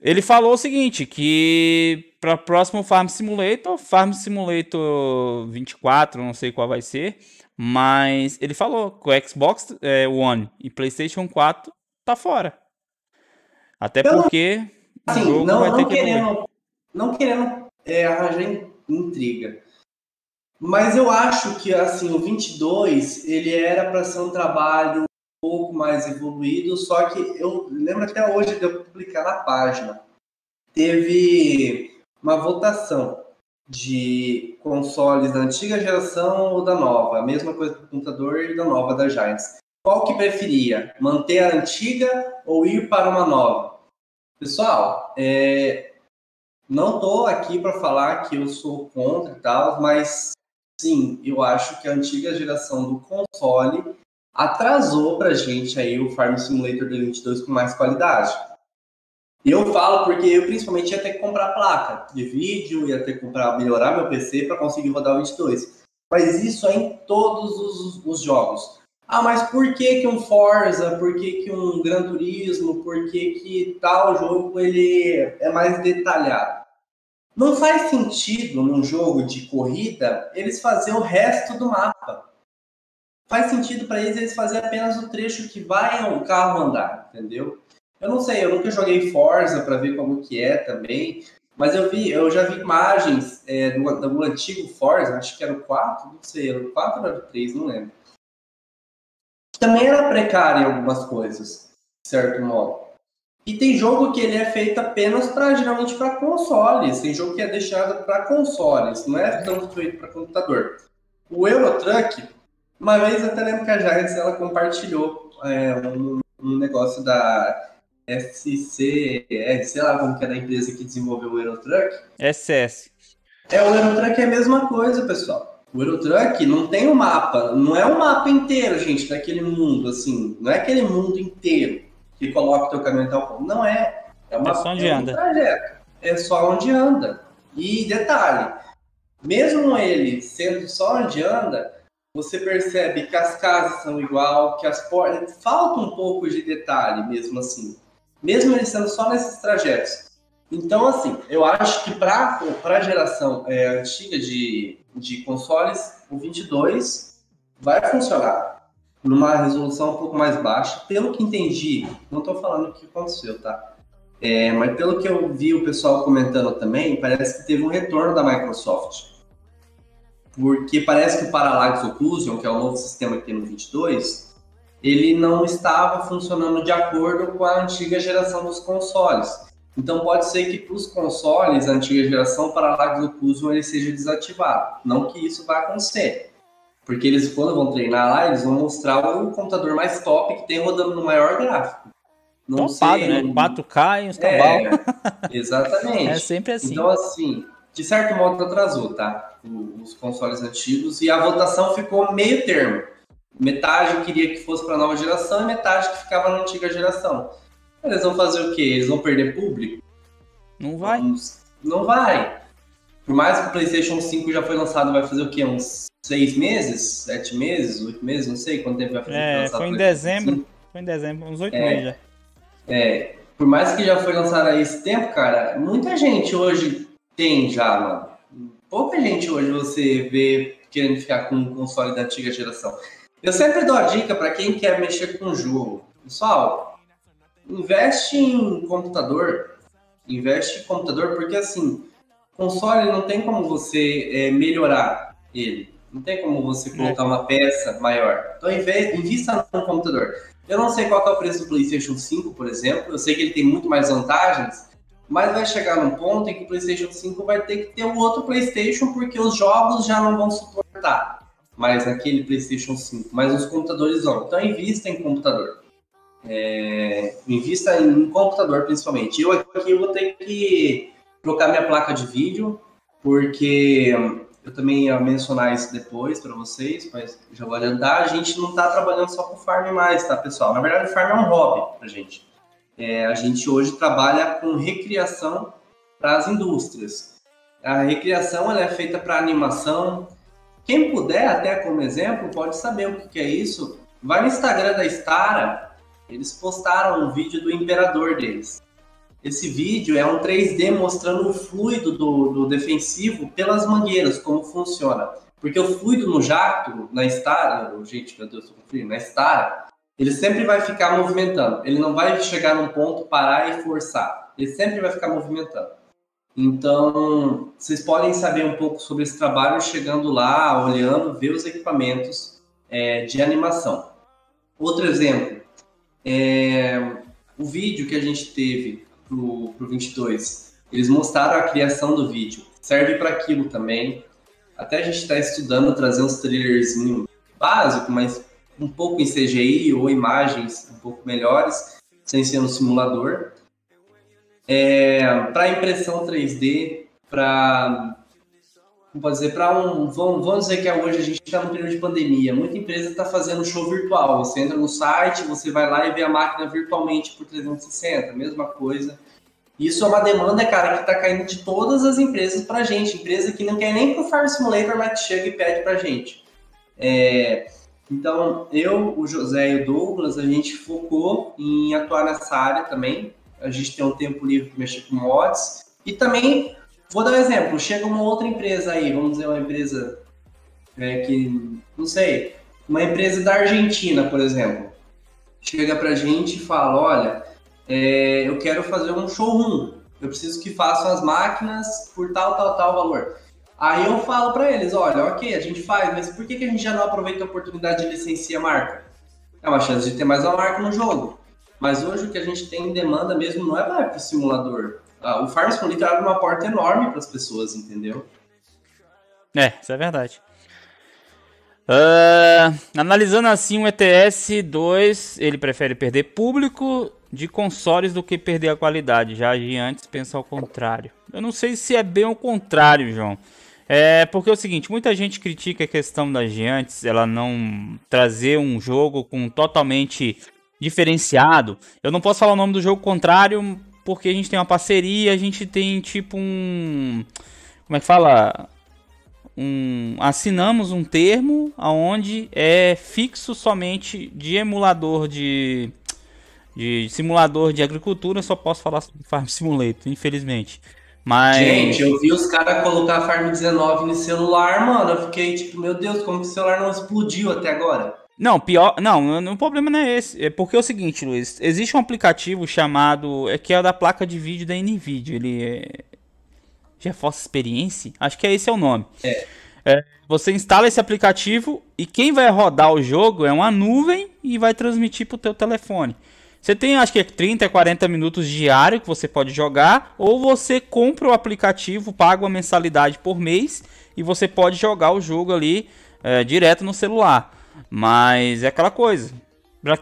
Ele falou o seguinte, que para próximo Farm Simulator, Farm Simulator 24, não sei qual vai ser, mas ele falou que o Xbox é, One e PlayStation 4 tá fora. Até porque assim, o jogo não, vai ter não que querendo, não querendo é, arranjar intriga. Mas eu acho que assim, o 22, ele era para ser um trabalho pouco mais evoluído, só que eu lembro até hoje de eu publicar na página. Teve uma votação de consoles da antiga geração ou da nova, a mesma coisa do computador e da nova da Giants. Qual que preferia? Manter a antiga ou ir para uma nova? Pessoal, é, não estou aqui para falar que eu sou contra e tal, mas sim, eu acho que a antiga geração do console atrasou pra gente aí o Farm Simulator 2022 com mais qualidade. Eu falo porque eu principalmente ia ter que comprar placa de vídeo, ia ter que comprar, melhorar meu PC para conseguir rodar o 22. Mas isso é em todos os, os, jogos. Ah, mas por que, que um Forza, por que, que um Gran Turismo, por que, que tal jogo ele é mais detalhado? Não faz sentido num jogo de corrida eles fazer o resto do mapa. Faz sentido para eles eles fazerem apenas o trecho que vai o carro andar, entendeu? Eu não sei, eu nunca joguei Forza para ver como que é também, mas eu vi, eu já vi imagens é, do, do, antigo Forza, acho que era o 4, não sei, era o 4 ou era o 3, não lembro. Também era precário em algumas coisas, de certo modo. E tem jogo que ele é feito apenas para geralmente para consoles, tem jogo que é deixado para consoles, não é tanto feito para computador. O Eurotruck, uma vez até lembro que a Giants ela compartilhou é, um, um negócio da SCR, é, sei lá como que é da empresa que desenvolveu o Eurotruck. SS. É, o Eurotruck é a mesma coisa, pessoal. O Eurotruck não tem o um mapa, não é o um mapa inteiro, gente, daquele mundo, assim, não é aquele mundo inteiro que coloca o teu caminhão em tal ponto. Não é. É, uma, é só onde é anda. Trajeto. É só onde anda. E detalhe, mesmo ele sendo só onde anda, você percebe que as casas são igual, que as portas. Falta um pouco de detalhe mesmo assim mesmo ele sendo só nesses trajetos. Então, assim, eu acho que para a geração é, antiga de, de consoles, o 22 vai funcionar numa resolução um pouco mais baixa. Pelo que entendi, não estou falando o que aconteceu, tá? É, mas pelo que eu vi o pessoal comentando também, parece que teve um retorno da Microsoft. Porque parece que o Parallax Occlusion, que é o novo sistema que tem no 22, ele não estava funcionando de acordo com a antiga geração dos consoles. Então pode ser que para os consoles, a antiga geração, para lá do Cusmo ele seja desativado. Não que isso vai acontecer. Porque eles, quando vão treinar lá, eles vão mostrar o computador mais top que tem rodando no maior gráfico. Não Topado, sei, né? Não... 4K e uns é, Exatamente. é sempre assim. Então, assim, de certo modo atrasou, tá? Os consoles antigos. E a votação ficou meio termo metade queria que fosse para a nova geração e metade que ficava na antiga geração. Eles vão fazer o quê? Eles vão perder público? Não vai. Não vai. Por mais que o PlayStation 5 já foi lançado, vai fazer o quê? Uns seis meses? Sete meses? Oito meses? Não sei quanto tempo vai fazer. É, foi em dezembro. 5. Foi em dezembro, uns oito é, meses já. É. Por mais que já foi lançado há esse tempo, cara, muita gente hoje tem já, mano. Pouca gente hoje você vê querendo ficar com um console da antiga geração. Eu sempre dou a dica para quem quer mexer com o jogo. Pessoal, investe em computador. Investe em computador porque assim, console não tem como você é, melhorar ele. Não tem como você colocar uma peça maior. Então invista no computador. Eu não sei qual é o preço do PlayStation 5, por exemplo. Eu sei que ele tem muito mais vantagens, mas vai chegar num ponto em que o PlayStation 5 vai ter que ter um outro PlayStation porque os jogos já não vão suportar mais naquele PlayStation 5, mas os computadores vão. Então, invista em computador. É, invista em computador, principalmente. Eu aqui vou ter que trocar minha placa de vídeo, porque eu também ia mencionar isso depois para vocês, mas já vou adiantar. A gente não está trabalhando só com farm mais, tá, pessoal? Na verdade, farm é um hobby para gente. É, a gente hoje trabalha com recriação para as indústrias. A recriação ela é feita para animação, quem puder, até como exemplo, pode saber o que, é isso. Vai no Instagram da Stara, eles postaram um vídeo do imperador deles. Esse vídeo é um 3D mostrando o fluido do, do defensivo pelas mangueiras, como funciona. Porque o fluido no jato, na Stara, gente, meu Deus, na Stara, ele sempre vai ficar movimentando. Ele não vai chegar num ponto, parar e forçar. Ele sempre vai ficar movimentando. Então, vocês podem saber um pouco sobre esse trabalho chegando lá, olhando, ver os equipamentos é, de animação. Outro exemplo, é, o vídeo que a gente teve para o 22, eles mostraram a criação do vídeo, serve para aquilo também. Até a gente está estudando trazer uns trailerzinhos básicos, mas um pouco em CGI ou imagens um pouco melhores, sem ser no simulador é, para impressão 3D, para pode dizer, para um. Vamos, vamos dizer que é hoje a gente está no período de pandemia. Muita empresa está fazendo show virtual. Você entra no site, você vai lá e vê a máquina virtualmente por 360, mesma coisa. Isso é uma demanda, cara, que está caindo de todas as empresas para gente. Empresa que não quer nem pro Farm Simulator, mas chega e pede para gente. É, então, eu, o José e o Douglas, a gente focou em atuar nessa área também. A gente tem um tempo livre para mexer com mods. E também Vou dar um exemplo. Chega uma outra empresa aí, vamos dizer uma empresa é, que, não sei, uma empresa da Argentina, por exemplo. Chega pra gente e fala, olha, é, eu quero fazer um showroom. Eu preciso que façam as máquinas por tal, tal, tal valor. Aí eu falo para eles, olha, ok, a gente faz, mas por que, que a gente já não aproveita a oportunidade de licenciar a marca? É uma chance de ter mais uma marca no jogo. Mas hoje o que a gente tem em demanda mesmo não é o simulador. Ah, o Farmers Simulator abre uma porta enorme para as pessoas, entendeu? É, isso é verdade. Uh, analisando assim o ETS 2, ele prefere perder público de consoles do que perder a qualidade. Já a antes pensa ao contrário. Eu não sei se é bem o contrário, João. É porque é o seguinte, muita gente critica a questão da Giantes, ela não trazer um jogo com totalmente diferenciado. Eu não posso falar o nome do jogo contrário porque a gente tem uma parceria, a gente tem tipo um. Como é que fala? Um, assinamos um termo aonde é fixo somente de emulador de, de simulador de agricultura. Só posso falar sobre Farm Simulator, infelizmente. Mas... Gente, eu vi os caras colocar Farm 19 no celular, mano. Eu fiquei tipo, meu Deus, como que o celular não explodiu até agora? Não, pior. Não, o problema não é esse. É porque é o seguinte, Luiz. Existe um aplicativo chamado. É que é da placa de vídeo da NVIDIA. Ele é. GeForce Experience? Acho que é esse é o nome. É. é. Você instala esse aplicativo e quem vai rodar o jogo é uma nuvem e vai transmitir pro teu telefone. Você tem acho que é 30, 40 minutos diário que você pode jogar, ou você compra o aplicativo, paga uma mensalidade por mês e você pode jogar o jogo ali é, direto no celular. Mas é aquela coisa.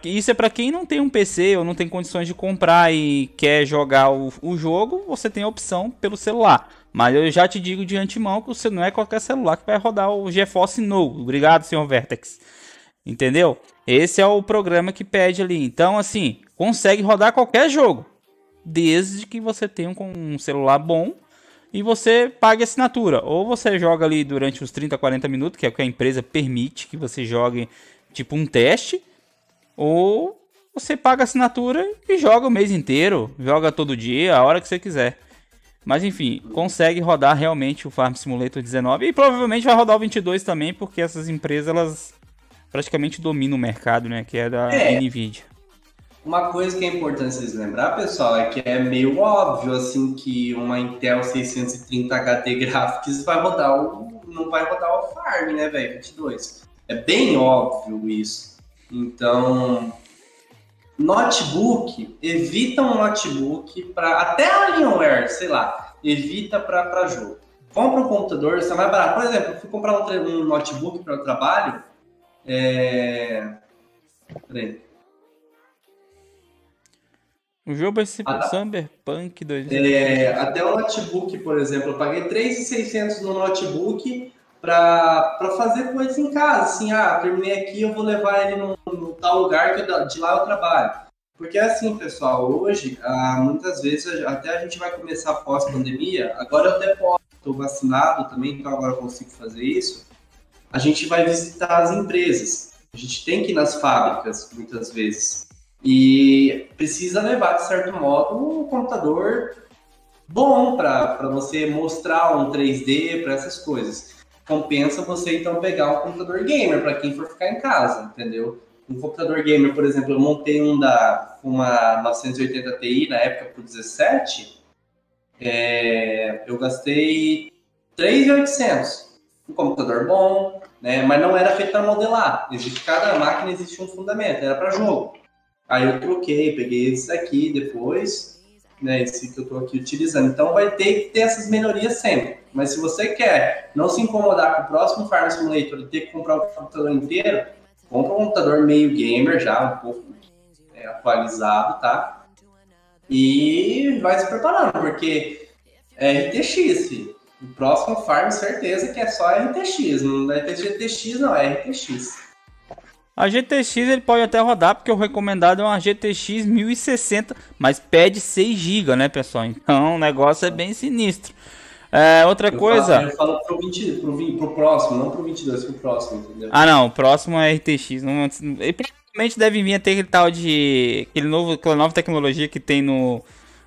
Isso é para quem não tem um PC ou não tem condições de comprar e quer jogar o, o, jogo, você tem a opção pelo celular. Mas eu já te digo de antemão que você não é qualquer celular que vai rodar o GeForce No. Obrigado, senhor Vertex. Entendeu? Esse é o programa que pede ali. Então, assim, consegue rodar qualquer jogo. Desde que você tenha um celular bom e você pague assinatura. Ou você joga ali durante os 30, 40 minutos, que é o que a empresa permite que você jogue tipo um teste, ou você paga assinatura e joga o mês inteiro, joga todo dia, a hora que você quiser. Mas enfim, consegue rodar realmente o Farm Simulator 19 e provavelmente vai rodar o 22 também, porque essas empresas elas praticamente dominam o mercado, né, que é da é. Nvidia. Uma coisa que é importante vocês lembrar, pessoal, é que é meio óbvio assim que uma Intel 630 HD Graphics vai rodar o não vai rodar o Farm, né, velho, 22. É bem óbvio isso. Então, notebook, evita um notebook para até a Alienware, sei lá, evita para jogo. Compra um computador, isso é mais barato. Por exemplo, eu fui comprar um, um notebook para o trabalho. É... Peraí. O jogo vai ser ah, Cyberpunk 2020. É, até o notebook, por exemplo, eu paguei 3.600 no notebook para fazer coisas em casa. Assim, ah, terminei aqui, eu vou levar ele no, no tal lugar que eu, de lá eu trabalho. Porque é assim, pessoal, hoje, ah, muitas vezes, até a gente vai começar pós-pandemia, agora eu até posso, estou vacinado também, então agora eu consigo fazer isso. A gente vai visitar as empresas. A gente tem que ir nas fábricas, muitas vezes. E precisa levar, de certo modo, um computador bom para você mostrar um 3D para essas coisas. Compensa você então pegar um computador gamer para quem for ficar em casa, entendeu? Um computador gamer, por exemplo, eu montei um da uma 980 Ti na época por 17, é, eu gastei 3.800. Um computador bom, né? Mas não era feito para modelar. Existe cada máquina existe um fundamento, era para jogo. Aí eu troquei, peguei esse aqui depois, né, esse que eu estou aqui utilizando. Então vai ter que ter essas melhorias sempre. Mas se você quer não se incomodar com o próximo Farm Simulator e ter que comprar o computador inteiro, compra um computador meio gamer já, um pouco é, atualizado, tá? E vai se preparando, porque é RTX. O próximo farm, certeza que é só RTX. Não é GTX, não, é RTX. A GTX ele pode até rodar, porque o recomendado é uma GTX 1060, mas pede 6 GB, né, pessoal? Então o negócio é bem sinistro. É, outra eu coisa. Falo, eu falo pro, 20, pro, 20, pro próximo, não pro 22, pro próximo, entendeu? Ah, não, o próximo é RTX. Não, ele provavelmente deve vir até aquele tal de. aquele novo, aquela nova tecnologia que tem no,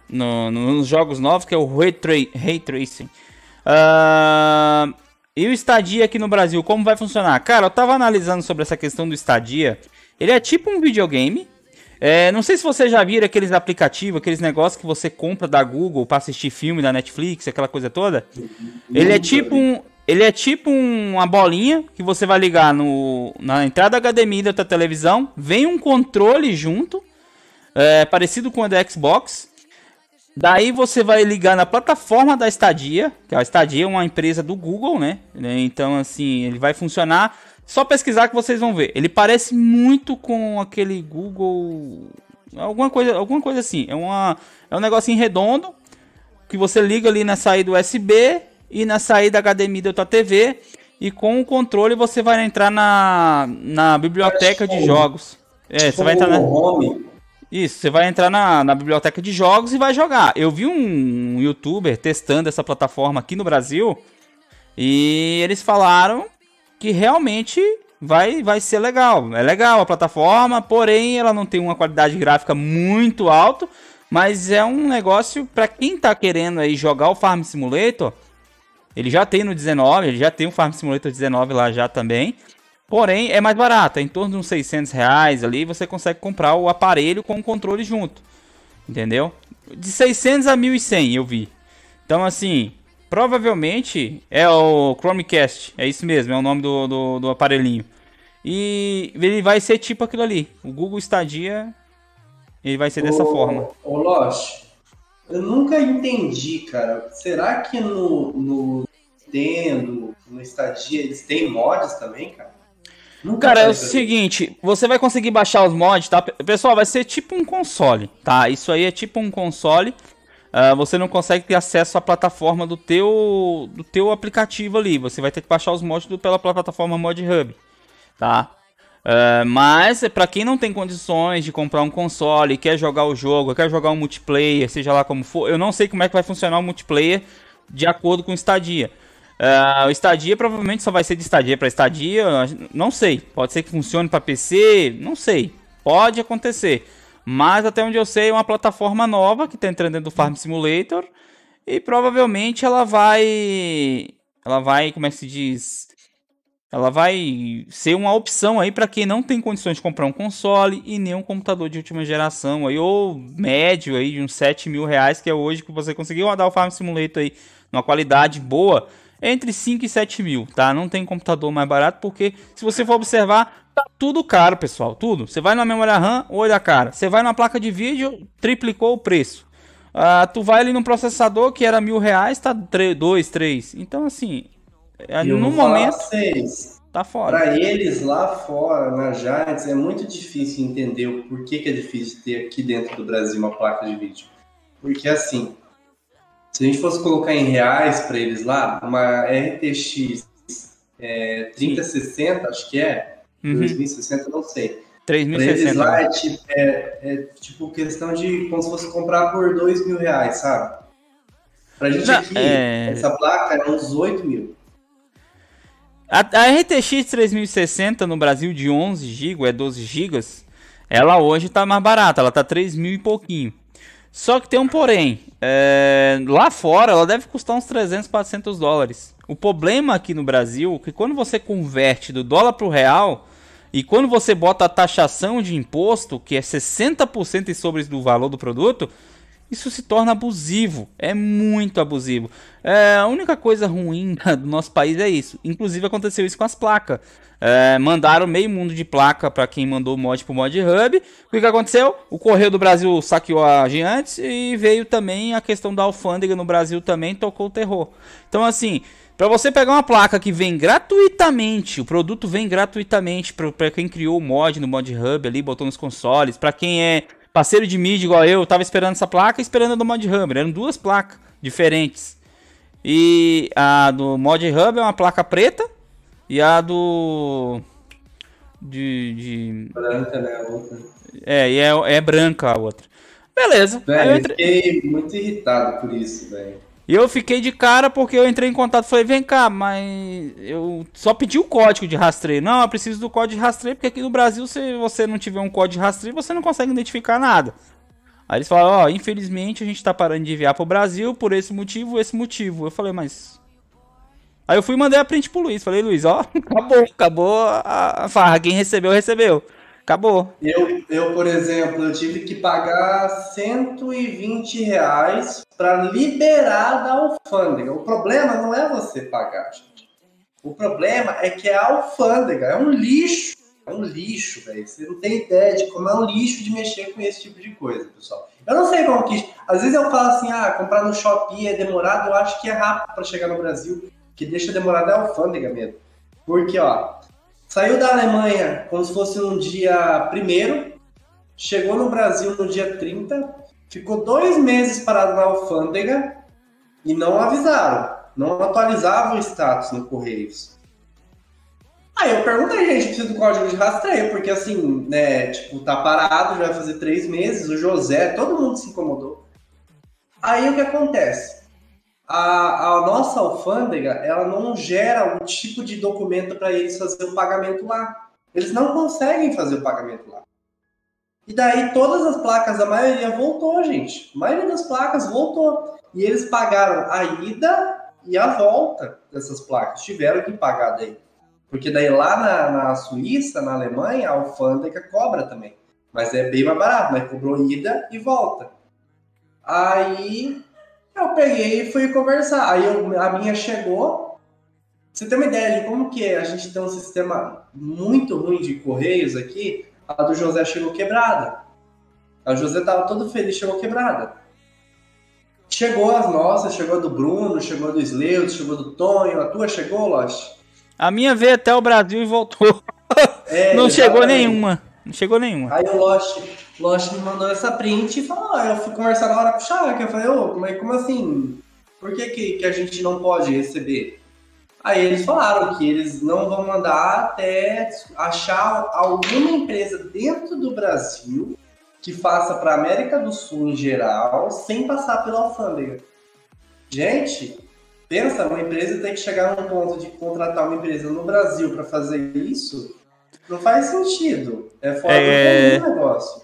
no, nos jogos novos, que é o Ray, Ray Tracing. Uh, e o Stadia aqui no Brasil, como vai funcionar? Cara, eu tava analisando sobre essa questão do Stadia. Ele é tipo um videogame. É, não sei se você já viram aqueles aplicativos, aqueles negócios que você compra da Google para assistir filme da Netflix, aquela coisa toda. Ele é tipo um, ele é tipo uma bolinha que você vai ligar no, na entrada HDMI da tua televisão. Vem um controle junto, é, parecido com o da Xbox. Daí você vai ligar na plataforma da Stadia, que a Stadia é uma empresa do Google, né? Então, assim, ele vai funcionar. Só pesquisar que vocês vão ver. Ele parece muito com aquele Google. Alguma coisa, alguma coisa assim. É, uma, é um negocinho redondo que você liga ali na saída USB e na saída HDMI da tua TV. E com o controle você vai entrar na, na biblioteca de jogos. É, você vai entrar na. Home isso, você vai entrar na, na biblioteca de jogos e vai jogar. Eu vi um, um youtuber testando essa plataforma aqui no Brasil e eles falaram que realmente vai, vai ser legal. É legal a plataforma, porém ela não tem uma qualidade gráfica muito alta, mas é um negócio para quem tá querendo aí jogar o Farm Simulator. Ele já tem no 19, ele já tem o Farm Simulator 19 lá já também. Porém, é mais barato, é em torno de uns 600 reais ali, você consegue comprar o aparelho com o controle junto. Entendeu? De 600 a 1100 eu vi. Então, assim, provavelmente é o Chromecast, é isso mesmo, é o nome do, do, do aparelhinho. E ele vai ser tipo aquilo ali, o Google Stadia, ele vai ser dessa forma. Ô, Lost, eu nunca entendi, cara. Será que no, no Nintendo, no Stadia, eles têm mods também, cara? Nunca Cara, é o seguinte, você vai conseguir baixar os mods, tá? Pessoal, vai ser tipo um console, tá? Isso aí é tipo um console. Uh, você não consegue ter acesso à plataforma do teu, do teu aplicativo ali. Você vai ter que baixar os mods do, pela plataforma Mod Hub, tá? Uh, mas para quem não tem condições de comprar um console, quer jogar o jogo, quer jogar um multiplayer, seja lá como for, eu não sei como é que vai funcionar o multiplayer de acordo com o Stadia. Uh, o estadia provavelmente só vai ser de estadia para estadia, não sei. Pode ser que funcione para PC, não sei. Pode acontecer. Mas até onde eu sei, é uma plataforma nova que está entrando dentro do Farm Simulator e provavelmente ela vai ela vai, como é que se diz? Ela vai ser uma opção aí para quem não tem condições de comprar um console e nem um computador de última geração aí, ou médio aí de uns 7 mil reais, que é hoje que você conseguiu rodar o Farm Simulator aí numa qualidade boa entre 5 e 7 mil, tá? Não tem computador mais barato, porque se você for observar, tá tudo caro, pessoal, tudo. Você vai na memória RAM, olha a cara. Você vai na placa de vídeo, triplicou o preço. Uh, tu vai ali no processador que era mil reais, tá 2, 3. Então, assim, é, no momento, vocês, tá fora. Para eles lá fora, na Giants, é muito difícil entender o porquê que é difícil ter aqui dentro do Brasil uma placa de vídeo. Porque, assim, se a gente fosse colocar em reais para eles lá, uma RTX é, 3060, acho que é, uhum. 2060, não sei. 3060. eles lá é tipo, é, é tipo, questão de como se fosse comprar por 2 mil reais, sabe? Pra gente não, aqui, é... essa placa é uns 8 mil. A, a RTX 3060 no Brasil de 11 GB, é 12 GB, ela hoje tá mais barata, ela tá 3 mil e pouquinho. Só que tem um porém. É, lá fora ela deve custar uns 300, 400 dólares. O problema aqui no Brasil é que quando você converte do dólar para o real e quando você bota a taxação de imposto, que é 60% sobre do valor do produto, isso se torna abusivo, é muito abusivo. É, a única coisa ruim do nosso país é isso. Inclusive aconteceu isso com as placas. É, mandaram meio mundo de placa para quem mandou o mod pro Mod Hub. O que, que, aconteceu? O Correio do Brasil saqueou a Giants e veio também a questão da alfândega no Brasil também tocou o terror. Então assim, para você pegar uma placa que vem gratuitamente, o produto vem gratuitamente para quem criou o mod no Mod Hub ali, botou nos consoles, para quem é parceiro de mídia igual eu, tava esperando essa placa esperando a do Mod Hammer. Eram duas placas diferentes. E a do Mod Hub é uma placa preta. E a do. De. de... Branca, né? A outra. É, e é, é branca a outra. Beleza. Velho, eu entre... fiquei muito irritado por isso, velho. E eu fiquei de cara porque eu entrei em contato e falei, vem cá, mas eu só pedi o código de rastreio. Não, eu preciso do código de rastreio, porque aqui no Brasil, se você não tiver um código de rastreio, você não consegue identificar nada. Aí eles falaram, ó, oh, infelizmente a gente tá parando de enviar pro Brasil por esse motivo, esse motivo. Eu falei, mas. Aí eu fui e mandei a print pro Luiz. Falei, Luiz, ó, acabou, acabou a, farra. Quem recebeu, recebeu. Acabou. Eu, eu, por exemplo, eu tive que pagar 120 reais para liberar da alfândega. O problema não é você pagar, gente. O problema é que a alfândega é um lixo. É um lixo, velho. Você não tem ideia de como é um lixo de mexer com esse tipo de coisa, pessoal. Eu não sei como que. Às vezes eu falo assim, ah, comprar no Shopee é demorado. Eu acho que é rápido para chegar no Brasil. Que deixa demorado é a alfândega mesmo. Porque, ó, Saiu da Alemanha como se fosse no dia 1 chegou no Brasil no dia 30, ficou dois meses parado na alfândega e não avisaram, não atualizavam o status no Correios. Aí eu perguntei, gente, preciso do código de rastreio, porque assim, né, tipo, tá parado, já vai fazer três meses, o José, todo mundo se incomodou. Aí o que acontece? A, a nossa alfândega ela não gera o tipo de documento para eles fazer o pagamento lá. Eles não conseguem fazer o pagamento lá. E daí todas as placas, a maioria voltou, gente. A maioria das placas voltou. E eles pagaram a ida e a volta dessas placas. Tiveram que pagar daí. Porque daí lá na, na Suíça, na Alemanha, a alfândega cobra também. Mas é bem mais barato, mas cobrou ida e volta. Aí eu peguei e fui conversar. Aí eu, a minha chegou. Você tem uma ideia de como que é? A gente tem um sistema muito ruim de correios aqui. A do José chegou quebrada. A José tava todo feliz, chegou quebrada. Chegou as nossas, chegou a do Bruno, chegou a do Sleuth, chegou a do Tonho. A tua chegou, Lost? A minha veio até o Brasil e voltou. É, Não chegou nenhuma. Não chegou nenhuma. Aí o Lost, Lost me mandou essa print e falou, ah, eu fui conversar na hora com o Shaq. Eu falei, ô, oh, mas como assim? Por que, que, que a gente não pode receber? Aí eles falaram que eles não vão mandar até achar alguma empresa dentro do Brasil que faça para América do Sul em geral, sem passar pela alfândega. Gente, pensa, uma empresa tem que chegar num ponto de contratar uma empresa no Brasil para fazer isso não faz sentido. É fora é... do negócio.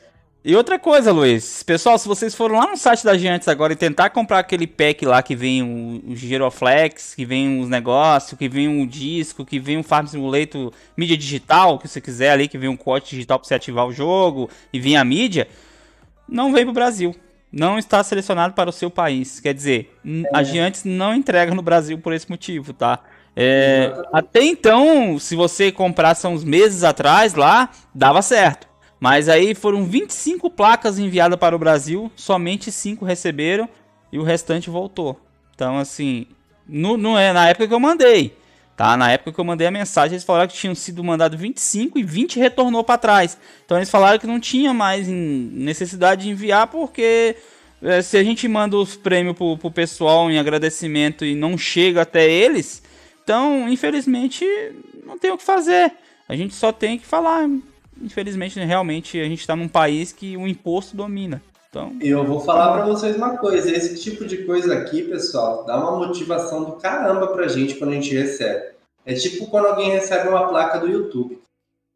E outra coisa, Luiz, pessoal, se vocês foram lá no site da Giantes agora e tentar comprar aquele pack lá que vem o, o Giroflex, que vem os negócios, que vem o disco, que vem o Farm Simulator mídia digital, que você quiser ali, que vem um corte digital para você ativar o jogo e vem a mídia, não vem pro Brasil. Não está selecionado para o seu país. Quer dizer, é. a Giantes não entrega no Brasil por esse motivo, tá? É, até então, se você comprasse uns meses atrás lá, dava certo. Mas aí foram 25 placas enviadas para o Brasil, somente 5 receberam e o restante voltou. Então, assim, no, não é na época que eu mandei. Tá? Na época que eu mandei a mensagem, eles falaram que tinham sido mandado 25 e 20 retornou para trás. Então eles falaram que não tinha mais necessidade de enviar porque é, se a gente manda os prêmios pro, pro pessoal em agradecimento e não chega até eles, então, infelizmente, não tem o que fazer. A gente só tem que falar. Infelizmente, realmente, a gente está num país que o imposto domina. Então, eu vou falar para vocês uma coisa: esse tipo de coisa aqui, pessoal, dá uma motivação do caramba pra gente quando a gente recebe. É tipo quando alguém recebe uma placa do YouTube.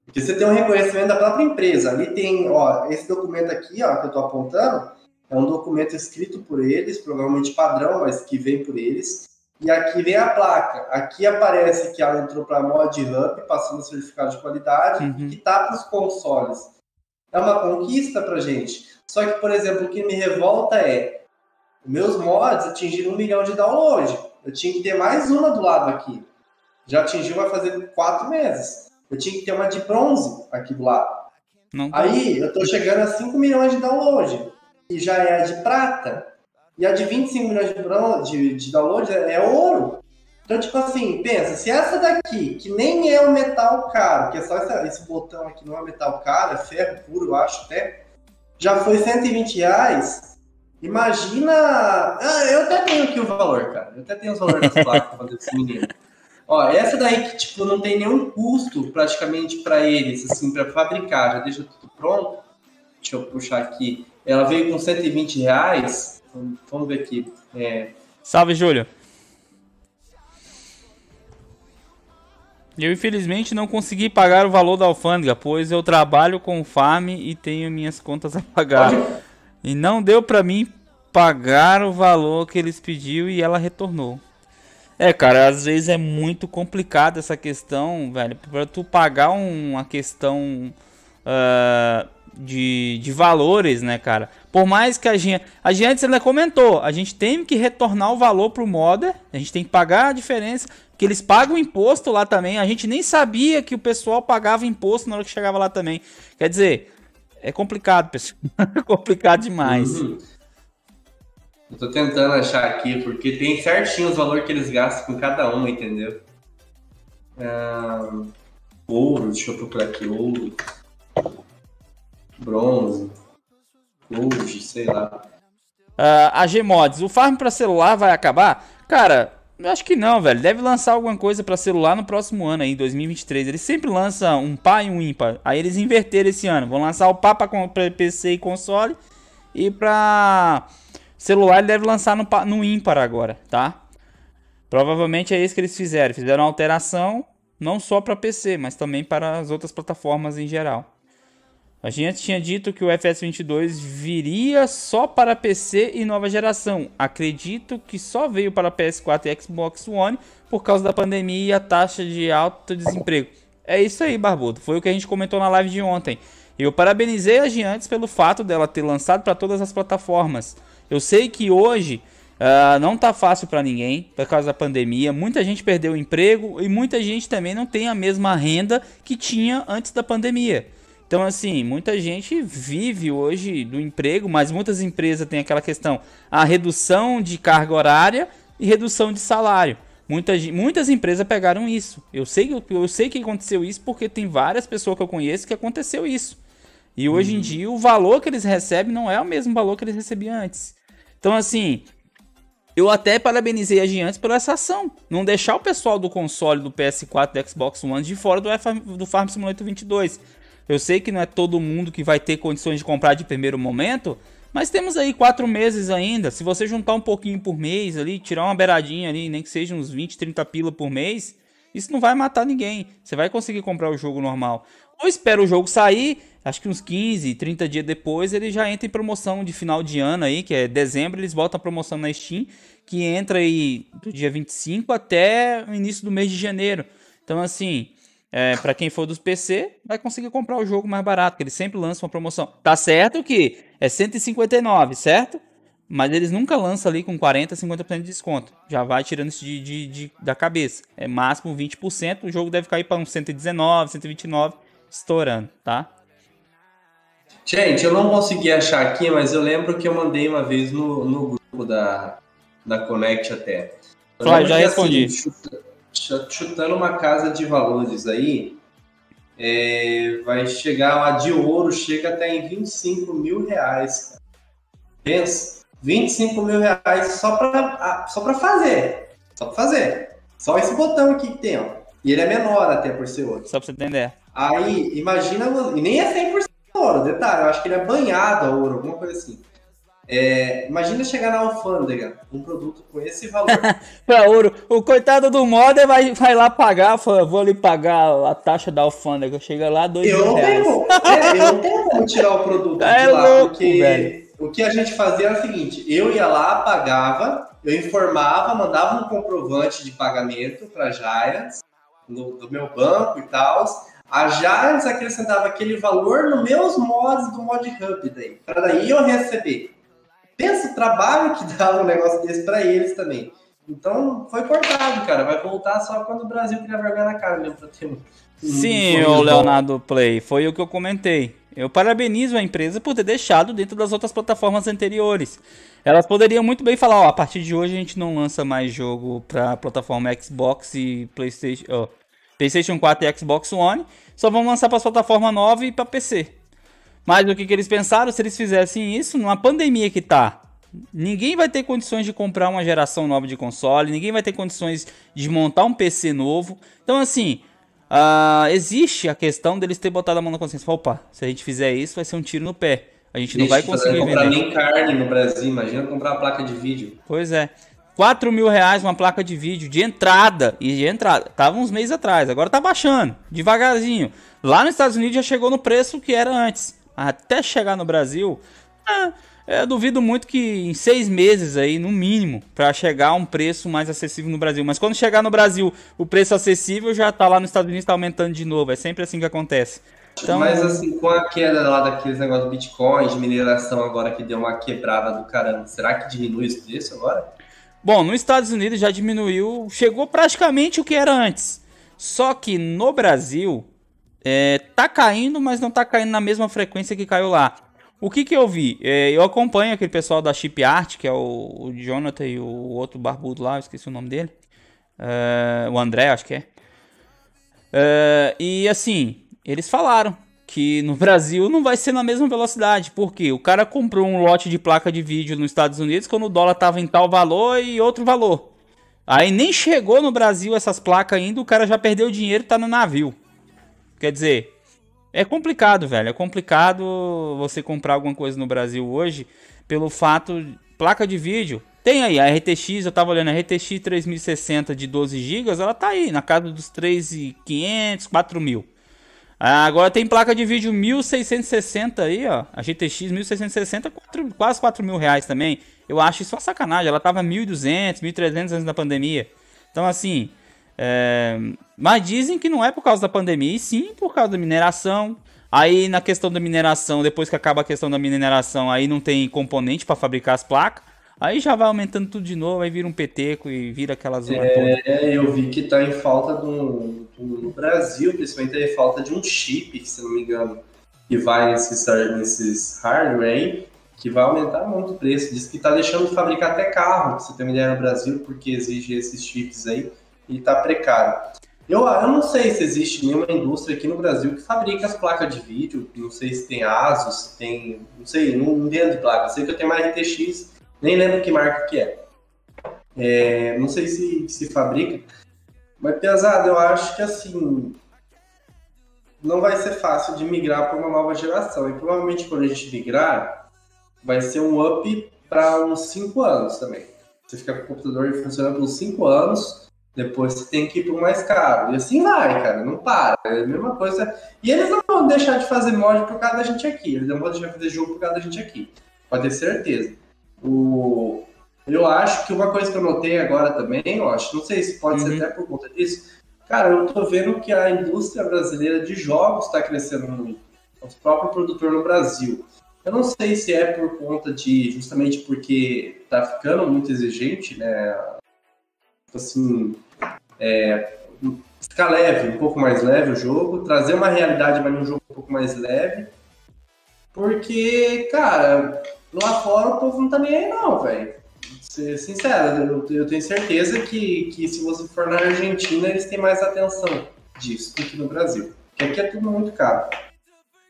Porque você tem um reconhecimento da própria empresa. Ali tem, ó, esse documento aqui, ó, que eu tô apontando, é um documento escrito por eles, provavelmente padrão, mas que vem por eles. E aqui vem a placa. Aqui aparece que ela entrou para a Mod Hub, passando certificado de qualidade, uhum. e que está para os consoles. É uma conquista para gente. Só que, por exemplo, o que me revolta é meus mods atingiram um milhão de download. Eu tinha que ter mais uma do lado aqui. Já atingiu, vai fazer quatro meses. Eu tinha que ter uma de bronze aqui do lado. Não. Aí eu tô chegando a 5 milhões de download. E já é a de prata. E a de 25 milhões de, de, de downloads é, é ouro. Então, tipo assim, pensa, se essa daqui, que nem é um metal caro, que é só essa, esse botão aqui não é metal caro, é ferro puro, eu acho até, já foi 120 reais, Imagina. Ah, eu até tenho aqui o valor, cara. Eu até tenho os valores das placas para desse menino. Ó, essa daí que tipo não tem nenhum custo praticamente para eles, assim, para fabricar, já deixa tudo pronto. Deixa eu puxar aqui. Ela veio com 120 reais. Vamos ver aqui. É... Salve, Júlio. Eu infelizmente não consegui pagar o valor da alfândega, pois eu trabalho com farm e tenho minhas contas a pagar. E não deu para mim pagar o valor que eles pediu e ela retornou. É, cara, às vezes é muito complicado essa questão, velho. Pra tu pagar uma questão uh, de, de valores, né, cara? Por mais que a gente. A gente ela comentou, a gente tem que retornar o valor pro modder, a gente tem que pagar a diferença, que eles pagam imposto lá também. A gente nem sabia que o pessoal pagava imposto na hora que chegava lá também. Quer dizer, é complicado, pessoal. É complicado demais. Uhum. Eu tô tentando achar aqui, porque tem certinho os valores que eles gastam com cada uma, entendeu? Ah, ouro, deixa eu procurar aqui, ouro. Bronze. Gold, sei lá. Uh, a Gmods, o farm para celular vai acabar? Cara, eu acho que não, velho. Deve lançar alguma coisa para celular no próximo ano aí, 2023. Eles sempre lançam um pá e um ímpar. Aí eles inverteram esse ano. Vão lançar o pá para PC e console e para celular ele deve lançar no, no ímpar agora, tá? Provavelmente é isso que eles fizeram. Fizeram alteração não só para PC, mas também para as outras plataformas em geral. A gente tinha dito que o FS22 viria só para PC e nova geração. Acredito que só veio para PS4 e Xbox One por causa da pandemia e a taxa de alto desemprego. É isso aí, Barbudo. Foi o que a gente comentou na live de ontem. Eu parabenizei a Giantes pelo fato dela ter lançado para todas as plataformas. Eu sei que hoje uh, não tá fácil para ninguém por causa da pandemia. Muita gente perdeu o emprego e muita gente também não tem a mesma renda que tinha antes da pandemia. Então, assim, muita gente vive hoje do emprego, mas muitas empresas têm aquela questão: a redução de carga horária e redução de salário. Muitas, muitas empresas pegaram isso. Eu sei, eu sei que aconteceu isso porque tem várias pessoas que eu conheço que aconteceu isso. E hoje em uhum. dia o valor que eles recebem não é o mesmo valor que eles recebiam antes. Então, assim, eu até parabenizei a Giants por essa ação. Não deixar o pessoal do console do PS4 e do Xbox One de fora do, F do Farm Simulator 22. Eu sei que não é todo mundo que vai ter condições de comprar de primeiro momento, mas temos aí quatro meses ainda. Se você juntar um pouquinho por mês ali, tirar uma beiradinha ali, nem que seja uns 20, 30 pila por mês, isso não vai matar ninguém. Você vai conseguir comprar o jogo normal. Ou espera o jogo sair acho que uns 15, 30 dias depois, ele já entra em promoção de final de ano aí, que é dezembro, eles botam a promoção na Steam, que entra aí do dia 25 até o início do mês de janeiro. Então, assim, é, para quem for dos PC, vai conseguir comprar o jogo mais barato, que eles sempre lançam uma promoção. Tá certo que é 159, certo? Mas eles nunca lançam ali com 40, 50% de desconto. Já vai tirando isso de, de, de, da cabeça. É máximo 20%. O jogo deve cair para uns 119, 129, estourando, tá? Gente, eu não consegui achar aqui, mas eu lembro que eu mandei uma vez no, no grupo da, da Connect até. Claro, já que, respondi. Assim, chutando uma casa de valores aí, é, vai chegar lá de ouro, chega até em 25 mil reais. Cara. Pensa, 25 mil reais só para só pra fazer. Só pra fazer. Só esse botão aqui que tem, ó. E ele é menor até por ser outro. Só pra você entender. Aí, imagina, e nem é 100% ouro, detalhe, eu acho que ele é banhado a ouro, alguma coisa assim. É, imagina chegar na alfândega, um produto com esse valor. pra ouro. O coitado do modder vai, vai lá pagar, fala, vou ali pagar a taxa da alfândega. Chega lá, dois eu mil reais. Tenho, é, eu não tenho como tirar o produto é de lá, louco, porque velho. o que a gente fazia era o seguinte, eu ia lá, pagava, eu informava, mandava um comprovante de pagamento para Giants, no, do meu banco e tal, a Giants acrescentava aquele valor nos meus mods do Mod Hub daí, para daí eu receber. Pensa o trabalho que dava um negócio desse para eles também. Então foi cortado, cara. Vai voltar só quando o Brasil criar vergonha na cara mesmo pra ter um. Sim, o Leonardo Play, foi o que eu comentei. Eu parabenizo a empresa por ter deixado dentro das outras plataformas anteriores. Elas poderiam muito bem falar, ó, a partir de hoje a gente não lança mais jogo para plataforma Xbox e PlayStation, oh, PlayStation 4 e Xbox One, só vão lançar para as plataformas nova e para PC. Mas o que, que eles pensaram? Se eles fizessem isso, numa pandemia que tá, Ninguém vai ter condições de comprar uma geração nova de console, ninguém vai ter condições de montar um PC novo. Então, assim, uh, existe a questão deles ter botado a mão na consciência. Opa, se a gente fizer isso, vai ser um tiro no pé. A gente não vai conseguir vender. comprar nem carne no Brasil, imagina comprar uma placa de vídeo. Pois é. 4 mil reais uma placa de vídeo de entrada. E de entrada. Tava uns meses atrás, agora tá baixando. Devagarzinho. Lá nos Estados Unidos já chegou no preço que era antes. Até chegar no Brasil. É, eu duvido muito que em seis meses aí, no mínimo, para chegar a um preço mais acessível no Brasil. Mas quando chegar no Brasil, o preço acessível já tá lá nos Estados Unidos, tá aumentando de novo. É sempre assim que acontece. Então, Mas assim, com a queda lá daqueles negócios do Bitcoin, de mineração agora que deu uma quebrada do caramba, será que diminui o preço agora? Bom, nos Estados Unidos já diminuiu, chegou praticamente o que era antes. Só que no Brasil é, tá caindo, mas não tá caindo na mesma frequência que caiu lá. O que que eu vi? É, eu acompanho aquele pessoal da Chip Art, que é o, o Jonathan e o outro barbudo lá, esqueci o nome dele. É, o André, acho que é. é e assim, eles falaram que no Brasil não vai ser na mesma velocidade, porque o cara comprou um lote de placa de vídeo nos Estados Unidos quando o dólar estava em tal valor e outro valor. Aí nem chegou no Brasil essas placas ainda, o cara já perdeu dinheiro e tá no navio. Quer dizer, é complicado, velho. É complicado você comprar alguma coisa no Brasil hoje pelo fato placa de vídeo. Tem aí a RTX, eu tava olhando a RTX 3060 de 12 GB, ela tá aí na casa dos 3.500, 4.000. Ah, agora tem placa de vídeo 1660 aí, ó. A GTX 1660, 4, quase 4 mil reais também. Eu acho isso uma sacanagem. Ela tava 1.200, 1.300 antes da pandemia. Então, assim. É... Mas dizem que não é por causa da pandemia, e sim por causa da mineração. Aí, na questão da mineração, depois que acaba a questão da mineração, aí não tem componente para fabricar as placas. Aí já vai aumentando tudo de novo, aí vira um peteco e vira aquela zona é. É, eu vi que tá em falta do, no Brasil, principalmente tá em falta de um chip, se não me engano, que vai nesses, nesses hardware aí, que vai aumentar muito o preço. Diz que tá deixando de fabricar até carro, pra você ter uma ideia, no Brasil, porque exige esses chips aí e tá precário. Eu, eu não sei se existe nenhuma indústria aqui no Brasil que fabrica as placas de vídeo. Não sei se tem ASUS, se tem. Não sei, não entendo de placa. Sei que eu tenho uma RTX nem lembro que marca que é. é não sei se se fabrica, mas pesado, eu acho que assim não vai ser fácil de migrar para uma nova geração. E provavelmente quando a gente migrar, vai ser um up para uns 5 anos também. Você fica com o computador funcionando por 5 anos, depois você tem que ir para o mais caro. E assim vai, cara, não para. É a mesma coisa. E eles não vão deixar de fazer mod por causa da gente aqui. Eles não vão deixar de fazer jogo por causa da gente aqui. Pode ter certeza. O, eu acho que uma coisa que eu notei agora também, eu acho, não sei se pode uhum. ser até por conta disso, cara, eu tô vendo que a indústria brasileira de jogos está crescendo muito. Os próprios produtores no Brasil. Eu não sei se é por conta de, justamente porque tá ficando muito exigente, né? Assim, é, ficar leve, um pouco mais leve o jogo, trazer uma realidade, mas um jogo um pouco mais leve. Porque, cara, Lá fora o povo não tá nem aí, não, velho. Ser sincero, eu, eu, tenho certeza que, que se você for na Argentina, eles têm mais atenção disso do que no Brasil. Porque aqui é tudo muito caro.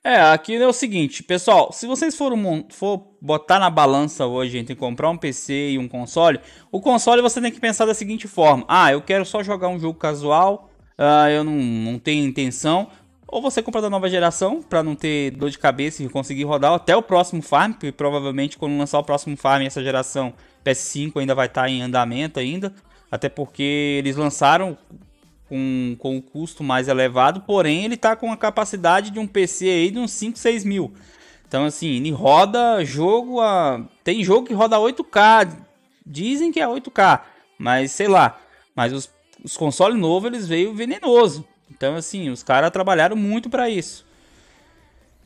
É, aqui é o seguinte, pessoal, se vocês forem for botar na balança hoje entre comprar um PC e um console, o console você tem que pensar da seguinte forma: ah, eu quero só jogar um jogo casual, uh, eu não, não tenho intenção, ou você compra da nova geração para não ter dor de cabeça e conseguir rodar até o próximo farm, porque provavelmente quando lançar o próximo farm essa geração PS5 ainda vai estar tá em andamento ainda, até porque eles lançaram com, com um custo mais elevado, porém ele está com a capacidade de um PC aí de uns 5, 6 mil. Então assim, ele roda jogo a... Tem jogo que roda 8K, dizem que é 8K, mas sei lá. Mas os, os consoles novos eles veio venenoso. Então, assim, os caras trabalharam muito para isso.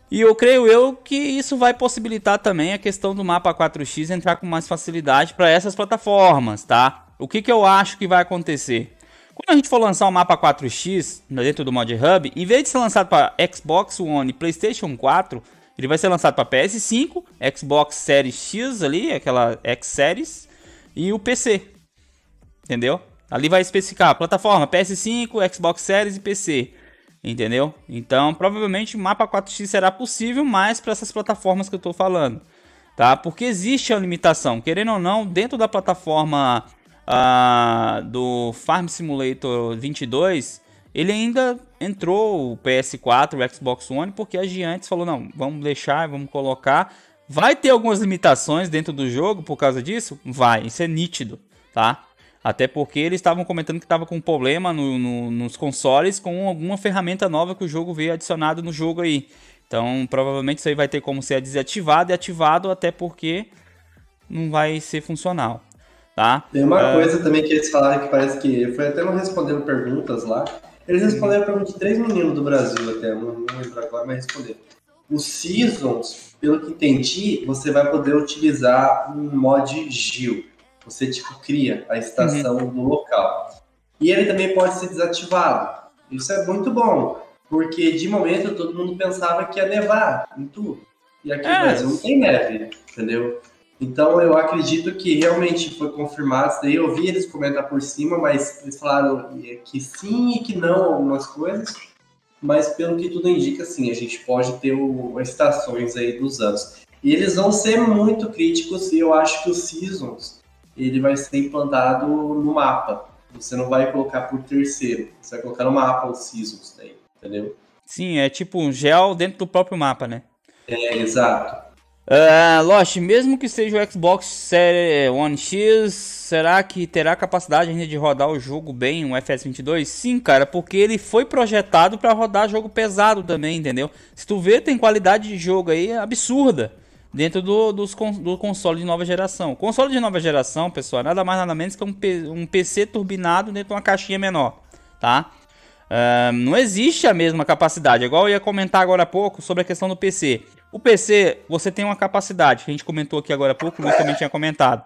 E eu creio eu que isso vai possibilitar também a questão do mapa 4x entrar com mais facilidade para essas plataformas, tá? O que, que eu acho que vai acontecer? Quando a gente for lançar o mapa 4x dentro do Mod Hub, em vez de ser lançado para Xbox One e PlayStation 4, ele vai ser lançado para PS5, Xbox Series X ali, aquela X Series, e o PC. Entendeu? Ali vai especificar plataforma PS5, Xbox Series e PC. Entendeu? Então, provavelmente o mapa 4x será possível mais para essas plataformas que eu estou falando. tá? Porque existe a limitação, querendo ou não, dentro da plataforma uh, do Farm Simulator 22, ele ainda entrou o PS4, o Xbox One, porque a Giants falou, não, vamos deixar, vamos colocar. Vai ter algumas limitações dentro do jogo por causa disso? Vai, isso é nítido, tá? Até porque eles estavam comentando que estava com problema no, no, nos consoles com alguma ferramenta nova que o jogo veio adicionado no jogo aí. Então, provavelmente isso aí vai ter como ser desativado e ativado, até porque não vai ser funcional. Tá? Tem uma uh... coisa também que eles falaram que parece que foi até não respondendo perguntas lá. Eles responderam a pergunta de três meninos do Brasil até, não, não lembro agora, mas responderam. Os Seasons, pelo que entendi, você vai poder utilizar um mod Gil. Você tipo cria a estação uhum. no local. E ele também pode ser desativado. Isso é muito bom, porque de momento todo mundo pensava que ia nevar em tudo. E aqui é. no Brasil não tem neve, entendeu? Então eu acredito que realmente foi confirmado isso daí. Eu vi eles comentar por cima, mas eles falaram que sim e que não algumas coisas. Mas pelo que tudo indica, sim, a gente pode ter o, estações aí dos anos. E eles vão ser muito críticos e eu acho que o Seasons ele vai ser implantado no mapa. Você não vai colocar por terceiro, você vai colocar no mapa os Seasons daí, entendeu? Sim, é tipo um gel dentro do próprio mapa, né? É, exato. Uh, Lost, mesmo que seja o Xbox Series One X, será que terá capacidade ainda de rodar o jogo bem, um FS22? Sim, cara, porque ele foi projetado para rodar jogo pesado também, entendeu? Se tu vê, tem qualidade de jogo aí absurda dentro do, dos, do console de nova geração. O console de nova geração, pessoal, é nada mais nada menos que um, um PC turbinado dentro de uma caixinha menor, tá? Uh, não existe a mesma capacidade, igual eu ia comentar agora há pouco sobre a questão do PC. O PC, você tem uma capacidade, que a gente comentou aqui agora há pouco, o também tinha comentado.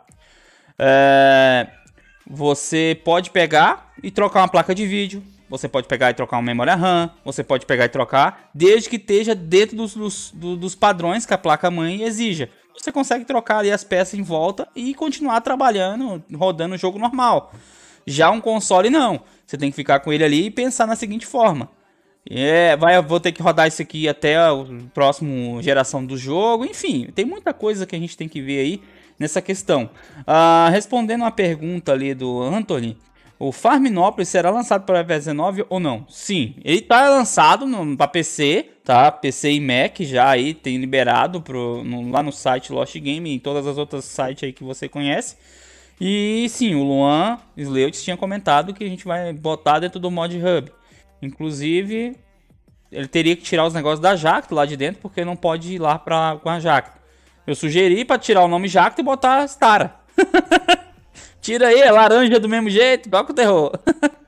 É, você pode pegar e trocar uma placa de vídeo, você pode pegar e trocar uma memória RAM, você pode pegar e trocar, desde que esteja dentro dos, dos, dos padrões que a placa-mãe exija. Você consegue trocar ali as peças em volta e continuar trabalhando, rodando o jogo normal. Já um console não. Você tem que ficar com ele ali e pensar na seguinte forma. É, vai, vou ter que rodar isso aqui até a próxima geração do jogo. Enfim, tem muita coisa que a gente tem que ver aí nessa questão. Ah, respondendo a pergunta ali do Anthony, o Farminópolis será lançado para iOS 19 ou não? Sim, ele está lançado para PC, tá? PC e Mac já aí tem liberado pro, no, lá no site Lost Game e em todas as outras sites aí que você conhece. E sim, o Luan Sleutz tinha comentado que a gente vai botar dentro do mod Hub. Inclusive, ele teria que tirar os negócios da Jacto lá de dentro, porque não pode ir lá pra, com a Jacto. Eu sugeri para tirar o nome Jacto e botar Stara. Tira aí, é laranja do mesmo jeito, igual com o terror.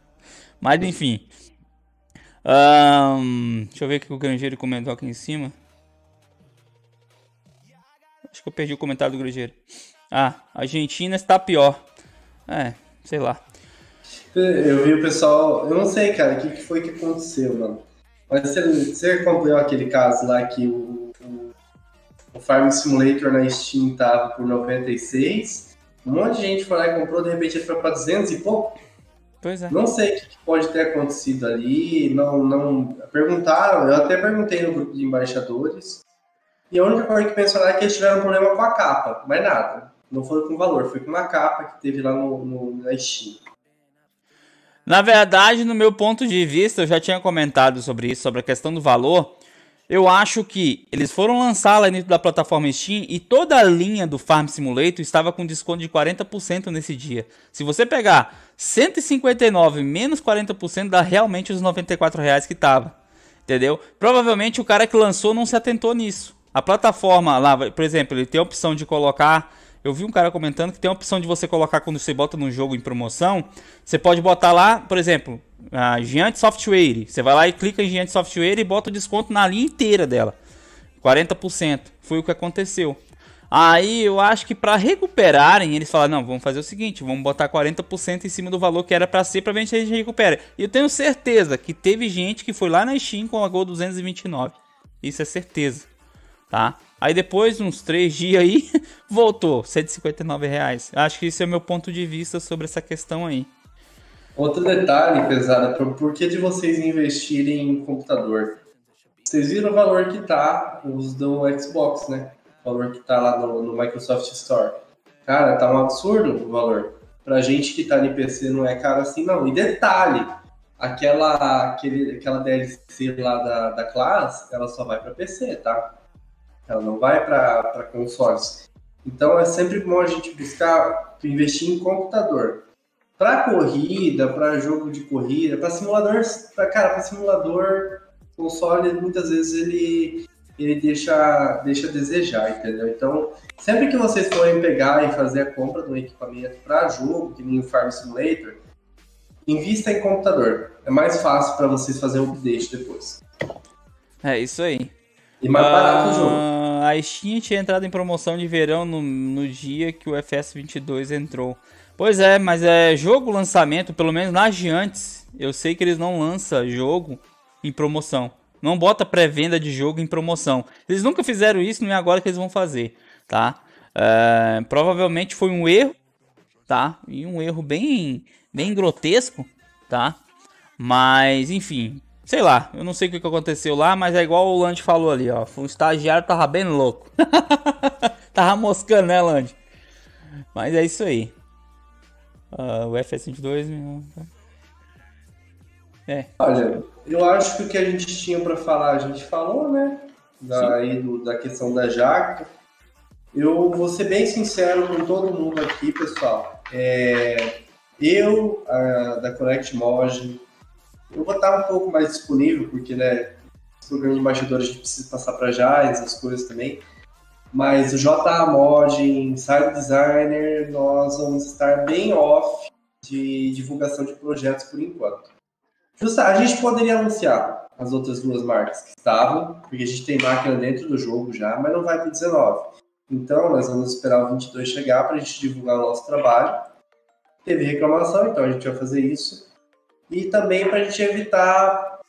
Mas enfim. Um, deixa eu ver o que o Grangeiro comentou aqui em cima. Acho que eu perdi o comentário do Grangeiro. Ah, Argentina está pior. É, sei lá. Eu vi o pessoal. Eu não sei, cara, o que, que foi que aconteceu, mano. Mas você, você acompanhou aquele caso lá que o, o, o Farm Simulator na Steam tava por 96. Um monte de gente foi lá e comprou, de repente ele foi para 200 e pouco. Pois é. Não sei o que pode ter acontecido ali. Não, não perguntaram. Eu até perguntei no grupo de embaixadores. E a única coisa que pensaram é que eles tiveram um problema com a capa, mais nada. Não foi com valor, foi com uma capa que teve lá no, no na Steam. Na verdade, no meu ponto de vista, eu já tinha comentado sobre isso, sobre a questão do valor. Eu acho que eles foram lançar lá dentro da plataforma Steam e toda a linha do Farm Simulator estava com desconto de 40% nesse dia. Se você pegar 159 menos 40% dá realmente os 94 reais que tava. Entendeu? Provavelmente o cara que lançou não se atentou nisso. A plataforma lá, por exemplo, ele tem a opção de colocar eu vi um cara comentando que tem a opção de você colocar quando você bota no jogo em promoção. Você pode botar lá, por exemplo, a Giant Software. Você vai lá e clica em Giant Software e bota o desconto na linha inteira dela. 40%. Foi o que aconteceu. Aí eu acho que para recuperarem, eles falaram: não, vamos fazer o seguinte, vamos botar 40% em cima do valor que era para ser para ver se a gente recupera. E eu tenho certeza que teve gente que foi lá na Steam com a Gol 229. Isso é certeza, tá? Aí depois, uns três dias aí, voltou, 159 reais. Acho que esse é o meu ponto de vista sobre essa questão aí. Outro detalhe, pesada, por que de vocês investirem em computador? Vocês viram o valor que tá os do Xbox, né? o valor que está lá no, no, Microsoft Store. Cara, tá um absurdo o valor. Pra gente que tá no PC não é caro assim, não. E detalhe, aquela, aquele, aquela DLC lá da, da classe, ela só vai para PC, tá? Ela não vai para consoles. Então é sempre bom a gente buscar investir em computador. Para corrida, para jogo de corrida, para simulador, pra, cara, para simulador, console muitas vezes ele ele deixa, deixa a desejar, entendeu? Então, sempre que vocês forem pegar e fazer a compra de um equipamento para jogo, que nem o Farm Simulator, invista em computador. É mais fácil para vocês fazerem o update depois. É isso aí. E mais uh, barato o jogo. A Steam tinha entrado em promoção de verão no, no dia que o FS22 entrou. Pois é, mas é jogo lançamento, pelo menos nas Giantes, eu sei que eles não lançam jogo em promoção. Não bota pré-venda de jogo em promoção. Eles nunca fizeram isso, não é agora que eles vão fazer, tá? É, provavelmente foi um erro, tá? E um erro bem, bem grotesco, tá? Mas, enfim, sei lá, eu não sei o que aconteceu lá, mas é igual o Land falou ali, ó. O estagiário tava bem louco. tava moscando, né, Land? Mas é isso aí. Uh, o FS22. É. Olha, eu acho que o que a gente tinha para falar, a gente falou, né? Daí do, da questão da jaca. Eu vou ser bem sincero com todo mundo aqui, pessoal. É, eu, a, da Connect Mod, eu vou estar um pouco mais disponível, porque, né, programa de embaixadores a gente precisa passar para já, essas coisas também. Mas o JA Mod, Inside Designer, nós vamos estar bem off de divulgação de projetos por enquanto. Justa, a gente poderia anunciar as outras duas marcas que estavam, porque a gente tem máquina dentro do jogo já, mas não vai para 19. Então, nós vamos esperar o 22 chegar para a gente divulgar o nosso trabalho. Teve reclamação, então a gente vai fazer isso. E também para a gente evitar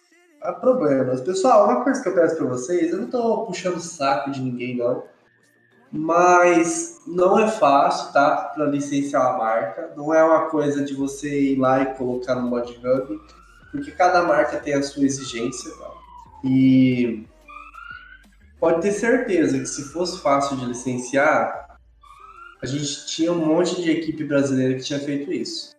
problemas. Pessoal, uma coisa que eu peço para vocês, eu não estou puxando saco de ninguém, não. Mas não é fácil, tá? Para licenciar a marca. Não é uma coisa de você ir lá e colocar no Mod Hub porque cada marca tem a sua exigência tá? e pode ter certeza que se fosse fácil de licenciar, a gente tinha um monte de equipe brasileira que tinha feito isso.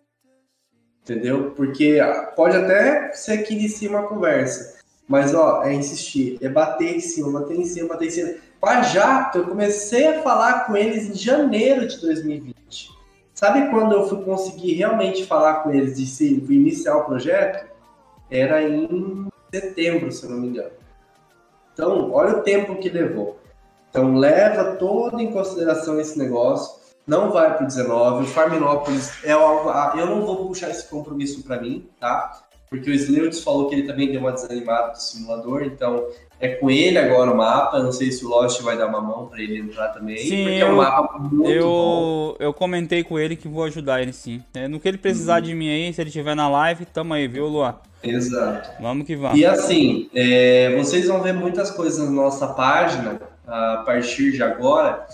Entendeu? Porque pode até ser que inicie uma conversa, mas ó, é insistir, é bater em cima, bater em cima, bater em cima. Com Jato, eu comecei a falar com eles em janeiro de 2020. Sabe quando eu fui conseguir realmente falar com eles de se iniciar o projeto? era em setembro, se eu não me engano. Então, olha o tempo que levou. Então, leva todo em consideração esse negócio. Não vai para o 19. O Farminópolis é algo. Eu não vou puxar esse compromisso para mim, tá? Porque o Sleutz falou que ele também deu uma desanimada do simulador, então é com ele agora o mapa. Não sei se o Lost vai dar uma mão para ele entrar também, sim, porque eu, é um mapa muito eu, bom. Eu comentei com ele que vou ajudar ele sim. É, no que ele precisar uhum. de mim aí, se ele estiver na live, tamo aí, viu, Luan? Exato. Vamos que vamos. E assim, é, vocês vão ver muitas coisas na nossa página a partir de agora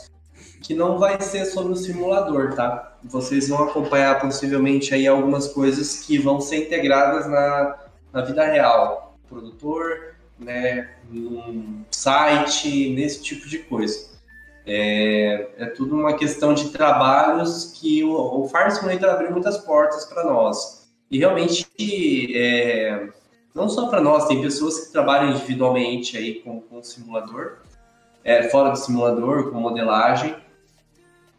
que não vai ser sobre o simulador, tá? Vocês vão acompanhar possivelmente aí algumas coisas que vão ser integradas na, na vida real. Produtor, né, num site, nesse tipo de coisa. É, é tudo uma questão de trabalhos que o, o Fire Simulator abriu muitas portas para nós. E realmente, é, não só para nós, tem pessoas que trabalham individualmente aí com, com simulador, é, fora do simulador, com modelagem.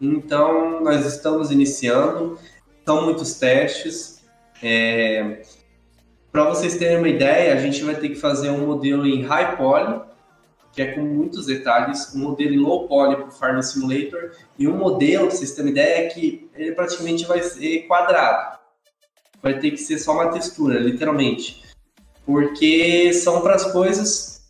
Então, nós estamos iniciando, são muitos testes. É, para vocês terem uma ideia, a gente vai ter que fazer um modelo em high poly, que é com muitos detalhes, um modelo em low poly para o Farm Simulator, e um modelo, para vocês terem uma ideia, é que ele praticamente vai ser quadrado vai ter que ser só uma textura, literalmente. Porque são para as coisas.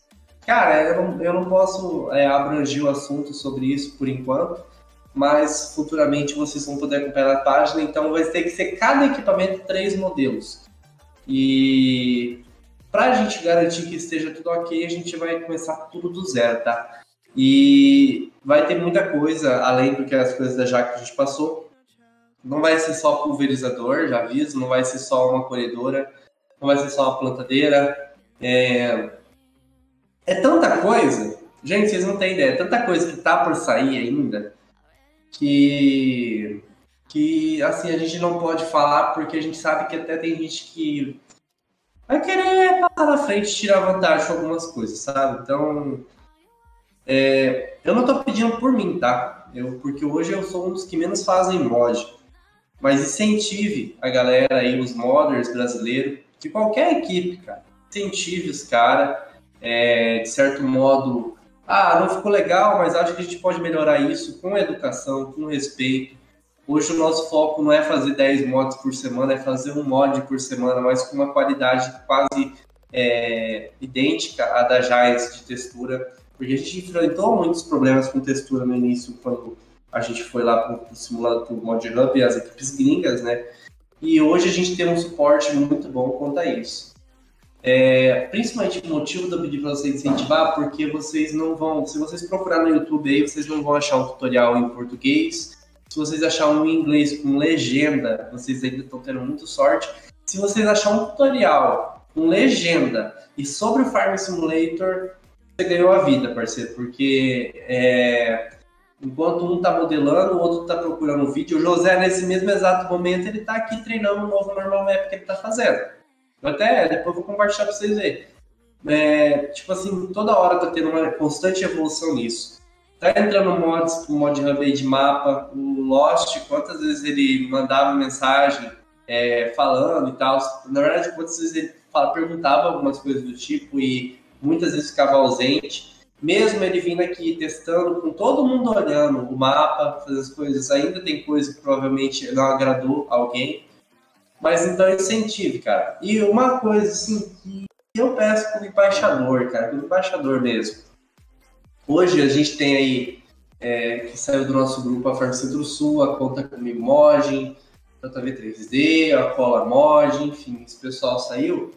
Cara, eu não, eu não posso é, abranger o assunto sobre isso por enquanto, mas futuramente vocês vão poder acompanhar na página, então vai ter que ser cada equipamento três modelos. E para a gente garantir que esteja tudo ok, a gente vai começar tudo do zero, tá? E vai ter muita coisa, além do que as coisas da Jaque que a gente passou, não vai ser só pulverizador, já aviso, não vai ser só uma colhedora, não vai ser só uma plantadeira. É, é tanta coisa Gente, vocês não têm ideia. Tanta coisa que tá por sair ainda que. Que, assim, a gente não pode falar porque a gente sabe que até tem gente que vai querer passar na frente tirar vantagem de algumas coisas, sabe? Então. É, eu não tô pedindo por mim, tá? Eu, porque hoje eu sou um dos que menos fazem mod. Mas incentive a galera aí, os modders brasileiros, de qualquer equipe, cara. Incentive os caras, é, de certo modo. Ah, não ficou legal, mas acho que a gente pode melhorar isso com educação, com respeito. Hoje o nosso foco não é fazer 10 mods por semana, é fazer um mod por semana, mas com uma qualidade quase é, idêntica à da Giants de textura, porque a gente enfrentou muitos problemas com textura no início, quando a gente foi lá para o simulado para o Mod Hub e as equipes gringas, né? E hoje a gente tem um suporte muito bom quanto a isso. É, principalmente o motivo do pedir para vocês incentivar, porque vocês não vão, se vocês procurar no YouTube aí, vocês não vão achar um tutorial em português. Se vocês achar um em inglês com legenda, vocês ainda estão tendo muito sorte. Se vocês achar um tutorial com legenda e sobre o Farm Simulator, você ganhou a vida, parceiro, porque é, Enquanto um está modelando, o outro está procurando o vídeo. O José, nesse mesmo exato momento, ele está aqui treinando o novo normal map que ele está fazendo. Eu até depois vou compartilhar para vocês verem. É, tipo assim, toda hora tá tendo uma constante evolução nisso. Tá entrando mods, o mod hub de mapa, o Lost, quantas vezes ele mandava mensagem é, falando e tal. Na verdade, quantas vezes ele fala, perguntava algumas coisas do tipo e muitas vezes ficava ausente mesmo ele vindo aqui testando, com todo mundo olhando o mapa, fazer as coisas, ainda tem coisa que provavelmente não agradou alguém. Mas então incentive, cara. E uma coisa assim que eu peço como embaixador, cara, como embaixador mesmo. Hoje a gente tem aí, é, que saiu do nosso grupo a Farm Centro Sul, a Conta Comigo Mod, JV3D, a Cola Mod, enfim, esse pessoal saiu.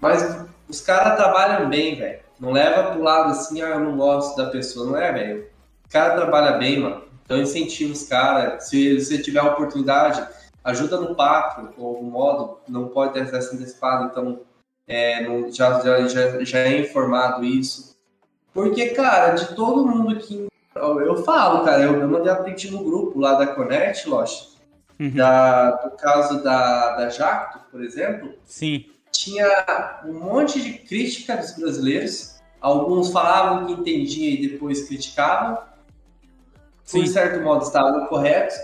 Mas os caras trabalham bem, velho. Não leva pro lado assim, ah, eu não gosto da pessoa. Não é, velho. O cara trabalha bem, mano. Então incentiva os caras. Se você tiver a oportunidade, ajuda no papo ou no modo. Não pode ter acesso antecipado, então é, não, já, já, já, é informado isso. Porque, cara, de todo mundo que. Eu falo, cara, eu, eu mandei a print no grupo lá da Connect, Lost. Uhum. Da, do caso da, da Jacto, por exemplo. Sim tinha um monte de crítica dos brasileiros. Alguns falavam que entendia e depois criticavam. Sim. Por certo modo estavam corretos.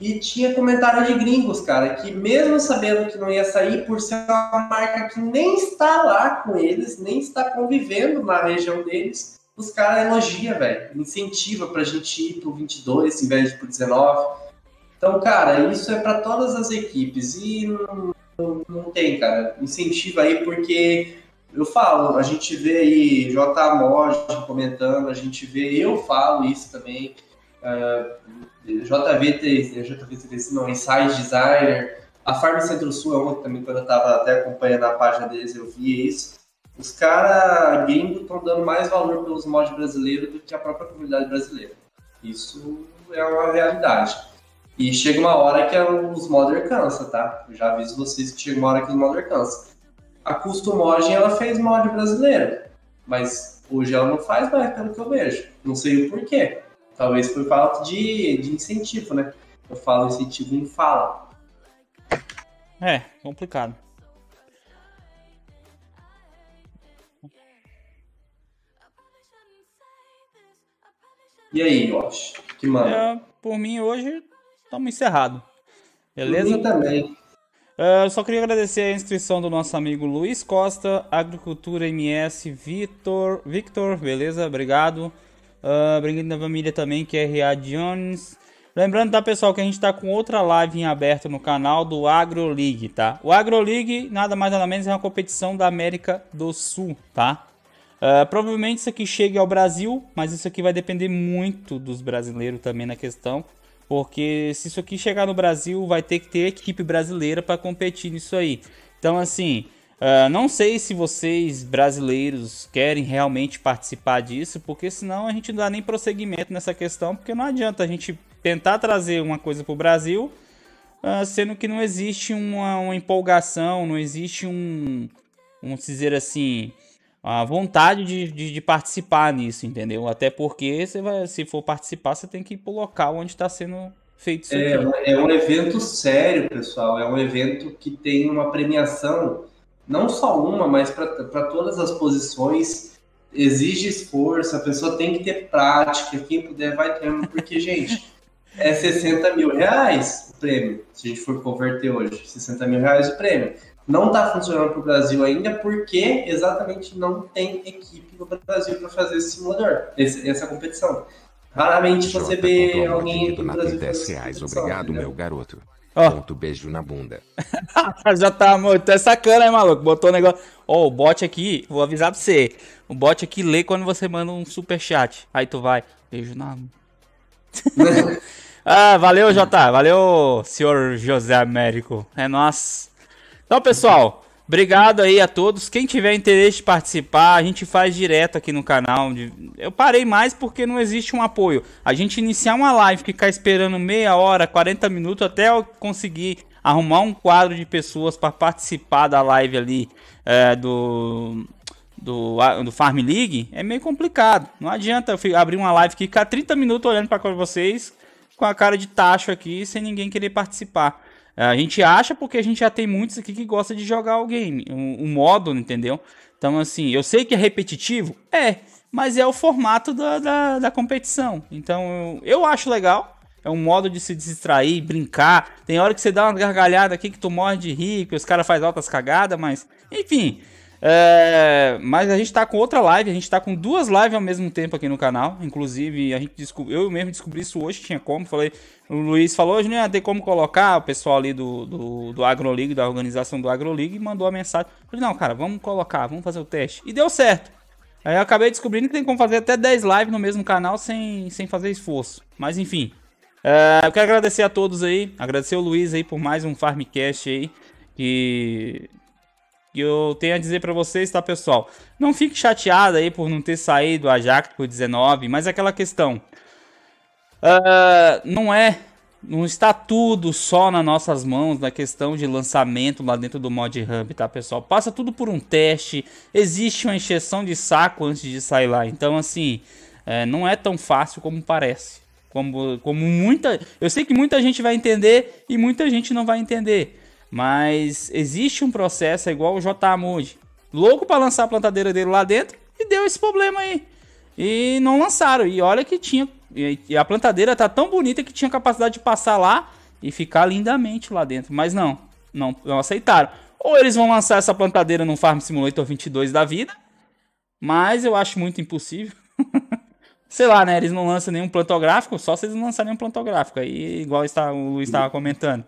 E tinha comentário de gringos, cara, que mesmo sabendo que não ia sair, por ser uma marca que nem está lá com eles, nem está convivendo na região deles, os caras elogiam, velho. Incentiva pra gente ir pro 22 em vez de pro 19. Então, cara, isso é para todas as equipes. E não, não, não tem, cara. Incentiva aí porque eu falo, a gente vê aí J. Mod comentando, a gente vê, eu falo isso também. Uh, JV3, JV3 não, Insight Designer, a Farm Centro-Sul é uma também, quando eu estava até acompanhando a página deles, eu vi isso. Os caras gringos estão dando mais valor pelos mods brasileiros do que a própria comunidade brasileira. Isso é uma realidade. E chega uma hora que os modder cansa, tá? Eu já aviso vocês que chega uma hora que os modder cansa. A Customogem, ela fez mod brasileiro, mas hoje ela não faz mais, pelo que eu vejo. Não sei o porquê. Talvez por falta de, de incentivo, né? Eu falo incentivo em fala. É, complicado. E aí, Yoshi? Que manda? É, por mim, hoje estamos encerrado. Beleza? Mim também. Uh, só queria agradecer a inscrição do nosso amigo Luiz Costa, Agricultura MS, Victor, Victor, beleza? Obrigado. Uh, obrigado da família também, que é R.A. Jones. Lembrando, tá, pessoal, que a gente está com outra live em aberto no canal do Agro League, tá? O Agro League, nada mais nada menos, é uma competição da América do Sul, tá? Uh, provavelmente isso aqui chegue ao Brasil, mas isso aqui vai depender muito dos brasileiros também na questão. Porque se isso aqui chegar no Brasil, vai ter que ter equipe brasileira para competir nisso aí. Então, assim, uh, não sei se vocês brasileiros querem realmente participar disso, porque senão a gente não dá nem prosseguimento nessa questão, porque não adianta a gente tentar trazer uma coisa para o Brasil, uh, sendo que não existe uma, uma empolgação, não existe um, vamos dizer assim, a vontade de, de, de, participar nisso, entendeu? Até porque você vai, se for participar, você tem que ir pro local onde está sendo feito isso. É, é um evento sério, pessoal. É um evento que tem uma premiação, não só uma, mas para todas as posições. Exige esforço, a pessoa tem que ter prática. Quem puder vai ter, porque, gente, é 60 mil reais o prêmio, se a gente for converter hoje. 60 mil reais o prêmio não está funcionando para o Brasil ainda porque exatamente não tem equipe no Brasil para fazer esse simulador, esse, essa competição. Raramente você vê alguém aqui no Brasil 10 reais, obrigado, meu garoto. Oh. Ponto beijo na bunda. Já tá, muito é sacana, hein, maluco? Botou o negócio. Ó, oh, o bot aqui, vou avisar pra você. O bot aqui lê quando você manda um super chat. Aí tu vai, beijo na. ah, valeu, Jota. Valeu, senhor José Américo. É nós. Então, pessoal, obrigado aí a todos. Quem tiver interesse de participar, a gente faz direto aqui no canal. Eu parei mais porque não existe um apoio. A gente iniciar uma live, ficar esperando meia hora, 40 minutos até eu conseguir arrumar um quadro de pessoas para participar da live ali é, do, do, do Farm League, é meio complicado. Não adianta eu abrir uma live aqui, ficar 30 minutos olhando para vocês com a cara de tacho aqui, sem ninguém querer participar. É, a gente acha porque a gente já tem muitos aqui que gosta de jogar o game, o, o modo, entendeu? Então, assim, eu sei que é repetitivo, é, mas é o formato da, da, da competição. Então, eu, eu, acho legal. É um modo de se distrair, brincar. Tem hora que você dá uma gargalhada aqui que tu morre de rir, que os caras fazem altas cagadas, mas, enfim, é, mas a gente tá com outra live, a gente tá com duas lives ao mesmo tempo aqui no canal. Inclusive, a gente eu mesmo descobri isso hoje, tinha como. Falei, o Luiz falou, hoje não ia ter como colocar o pessoal ali do, do, do AgroLeague, da organização do AgroLeague, mandou a mensagem. Falei, não, cara, vamos colocar, vamos fazer o teste. E deu certo. Aí eu acabei descobrindo que tem como fazer até 10 lives no mesmo canal sem, sem fazer esforço. Mas enfim. É, eu quero agradecer a todos aí. Agradecer o Luiz aí por mais um Farmcast aí. Que que eu tenho a dizer para vocês, tá, pessoal? Não fique chateado aí por não ter saído a Jack por 19, mas é aquela questão. Uh, não é. Não está tudo só nas nossas mãos na questão de lançamento lá dentro do Mod Hub, tá, pessoal? Passa tudo por um teste. Existe uma encheção de saco antes de sair lá. Então, assim, é, não é tão fácil como parece. Como, como muita. Eu sei que muita gente vai entender e muita gente não vai entender. Mas existe um processo é igual o J. Mood. Louco para lançar a plantadeira dele lá dentro e deu esse problema aí. E não lançaram. E olha que tinha. E a plantadeira tá tão bonita que tinha capacidade de passar lá e ficar lindamente lá dentro. Mas não, não, não aceitaram. Ou eles vão lançar essa plantadeira no Farm Simulator 22 da vida. Mas eu acho muito impossível. Sei lá, né? Eles não lançam nenhum plantográfico, só se eles não lançarem um plantográfico. Aí, igual está, o Luiz estava comentando.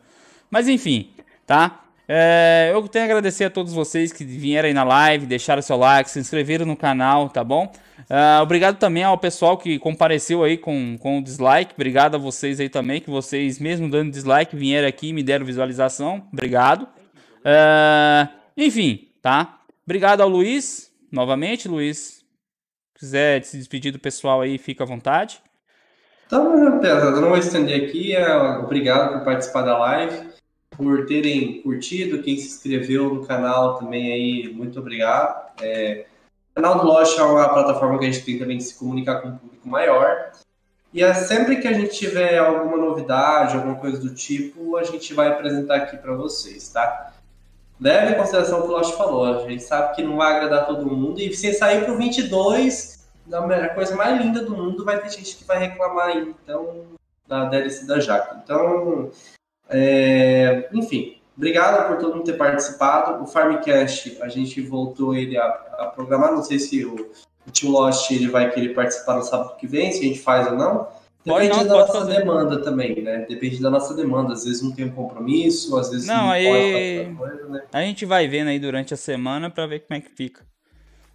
Mas enfim, tá? É, eu tenho a agradecer a todos vocês que vieram aí na live, deixaram seu like, se inscreveram no canal, tá bom? Uh, obrigado também ao pessoal que compareceu aí com, com o dislike. Obrigado a vocês aí também, que vocês, mesmo dando dislike, vieram aqui e me deram visualização. Obrigado. Uh, enfim, tá? Obrigado ao Luiz, novamente, Luiz. Se quiser se despedir do pessoal aí, fica à vontade. Então, pesado, não vou estender aqui. É, obrigado por participar da live por terem curtido, quem se inscreveu no canal também aí, muito obrigado. É, o canal do Lost é uma plataforma que a gente tem também de se comunicar com um público maior. E é sempre que a gente tiver alguma novidade, alguma coisa do tipo, a gente vai apresentar aqui para vocês, tá? Leve em consideração o que o Lost falou, a gente sabe que não vai agradar todo mundo, e se sair pro 22, a coisa mais linda do mundo, vai ter gente que vai reclamar aí, então, da DLC da Jaque. Então, é, enfim, obrigado por todo mundo ter participado. O Farmcast, a gente voltou ele a, a programar. Não sei se o, o Tio Lost ele vai querer participar no sábado que vem, se a gente faz ou não. Depende não, da nossa fazer. demanda também, né? Depende da nossa demanda. Às vezes não tem um compromisso, às vezes não, não aí... coisa, né? A gente vai vendo aí durante a semana para ver como é que fica.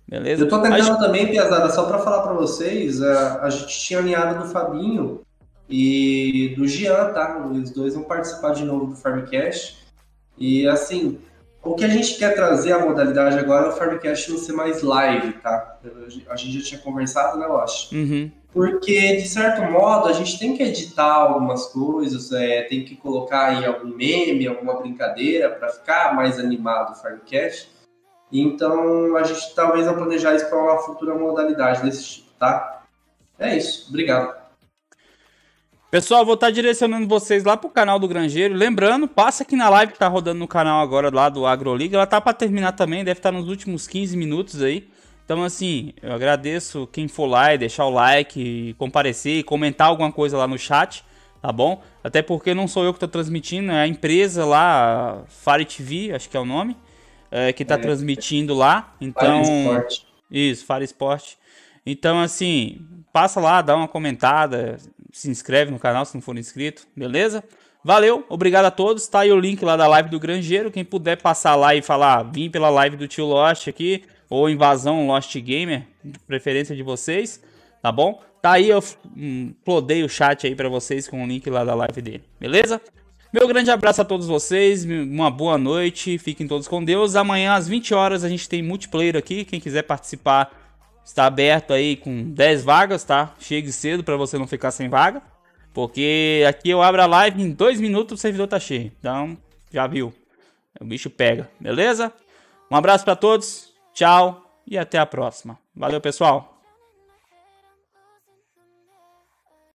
Beleza? Eu tô tentando também, Piazada, só para falar para vocês, a, a gente tinha alinhado do Fabinho e do Jean, tá? Os dois vão participar de novo do Farmcast. E assim, o que a gente quer trazer a modalidade agora é o Farmcast não ser mais live, tá? A gente já tinha conversado, né, eu acho. Uhum. Porque, de certo modo, a gente tem que editar algumas coisas, é, tem que colocar aí algum meme, alguma brincadeira para ficar mais animado o Farmcast. Então, a gente talvez vai planejar isso para uma futura modalidade desse tipo, tá? É isso. Obrigado. Pessoal, vou estar direcionando vocês lá pro canal do Grangeiro. Lembrando, passa aqui na live que tá rodando no canal agora lá do AgroLiga. Ela tá para terminar também, deve estar nos últimos 15 minutos aí. Então, assim, eu agradeço quem for lá e deixar o like, comparecer e comentar alguma coisa lá no chat, tá bom? Até porque não sou eu que estou transmitindo, é a empresa lá, Fire TV, acho que é o nome, é, que está é, transmitindo lá. Então, Fire Sport. Isso, Fire Sport. Então, assim, passa lá, dá uma comentada, se inscreve no canal se não for inscrito, beleza? Valeu, obrigado a todos. Tá aí o link lá da live do Grangeiro. Quem puder passar lá e falar, vim pela live do tio Lost aqui, ou invasão Lost Gamer, preferência de vocês, tá bom? Tá aí, eu hum, plodei o chat aí para vocês com o link lá da live dele, beleza? Meu grande abraço a todos vocês, uma boa noite, fiquem todos com Deus. Amanhã às 20 horas a gente tem multiplayer aqui, quem quiser participar está aberto aí com 10 vagas, tá? Chegue cedo para você não ficar sem vaga, porque aqui eu abro a live em 2 minutos o servidor tá cheio. Então, já viu. O bicho pega, beleza? Um abraço para todos. Tchau e até a próxima. Valeu, pessoal!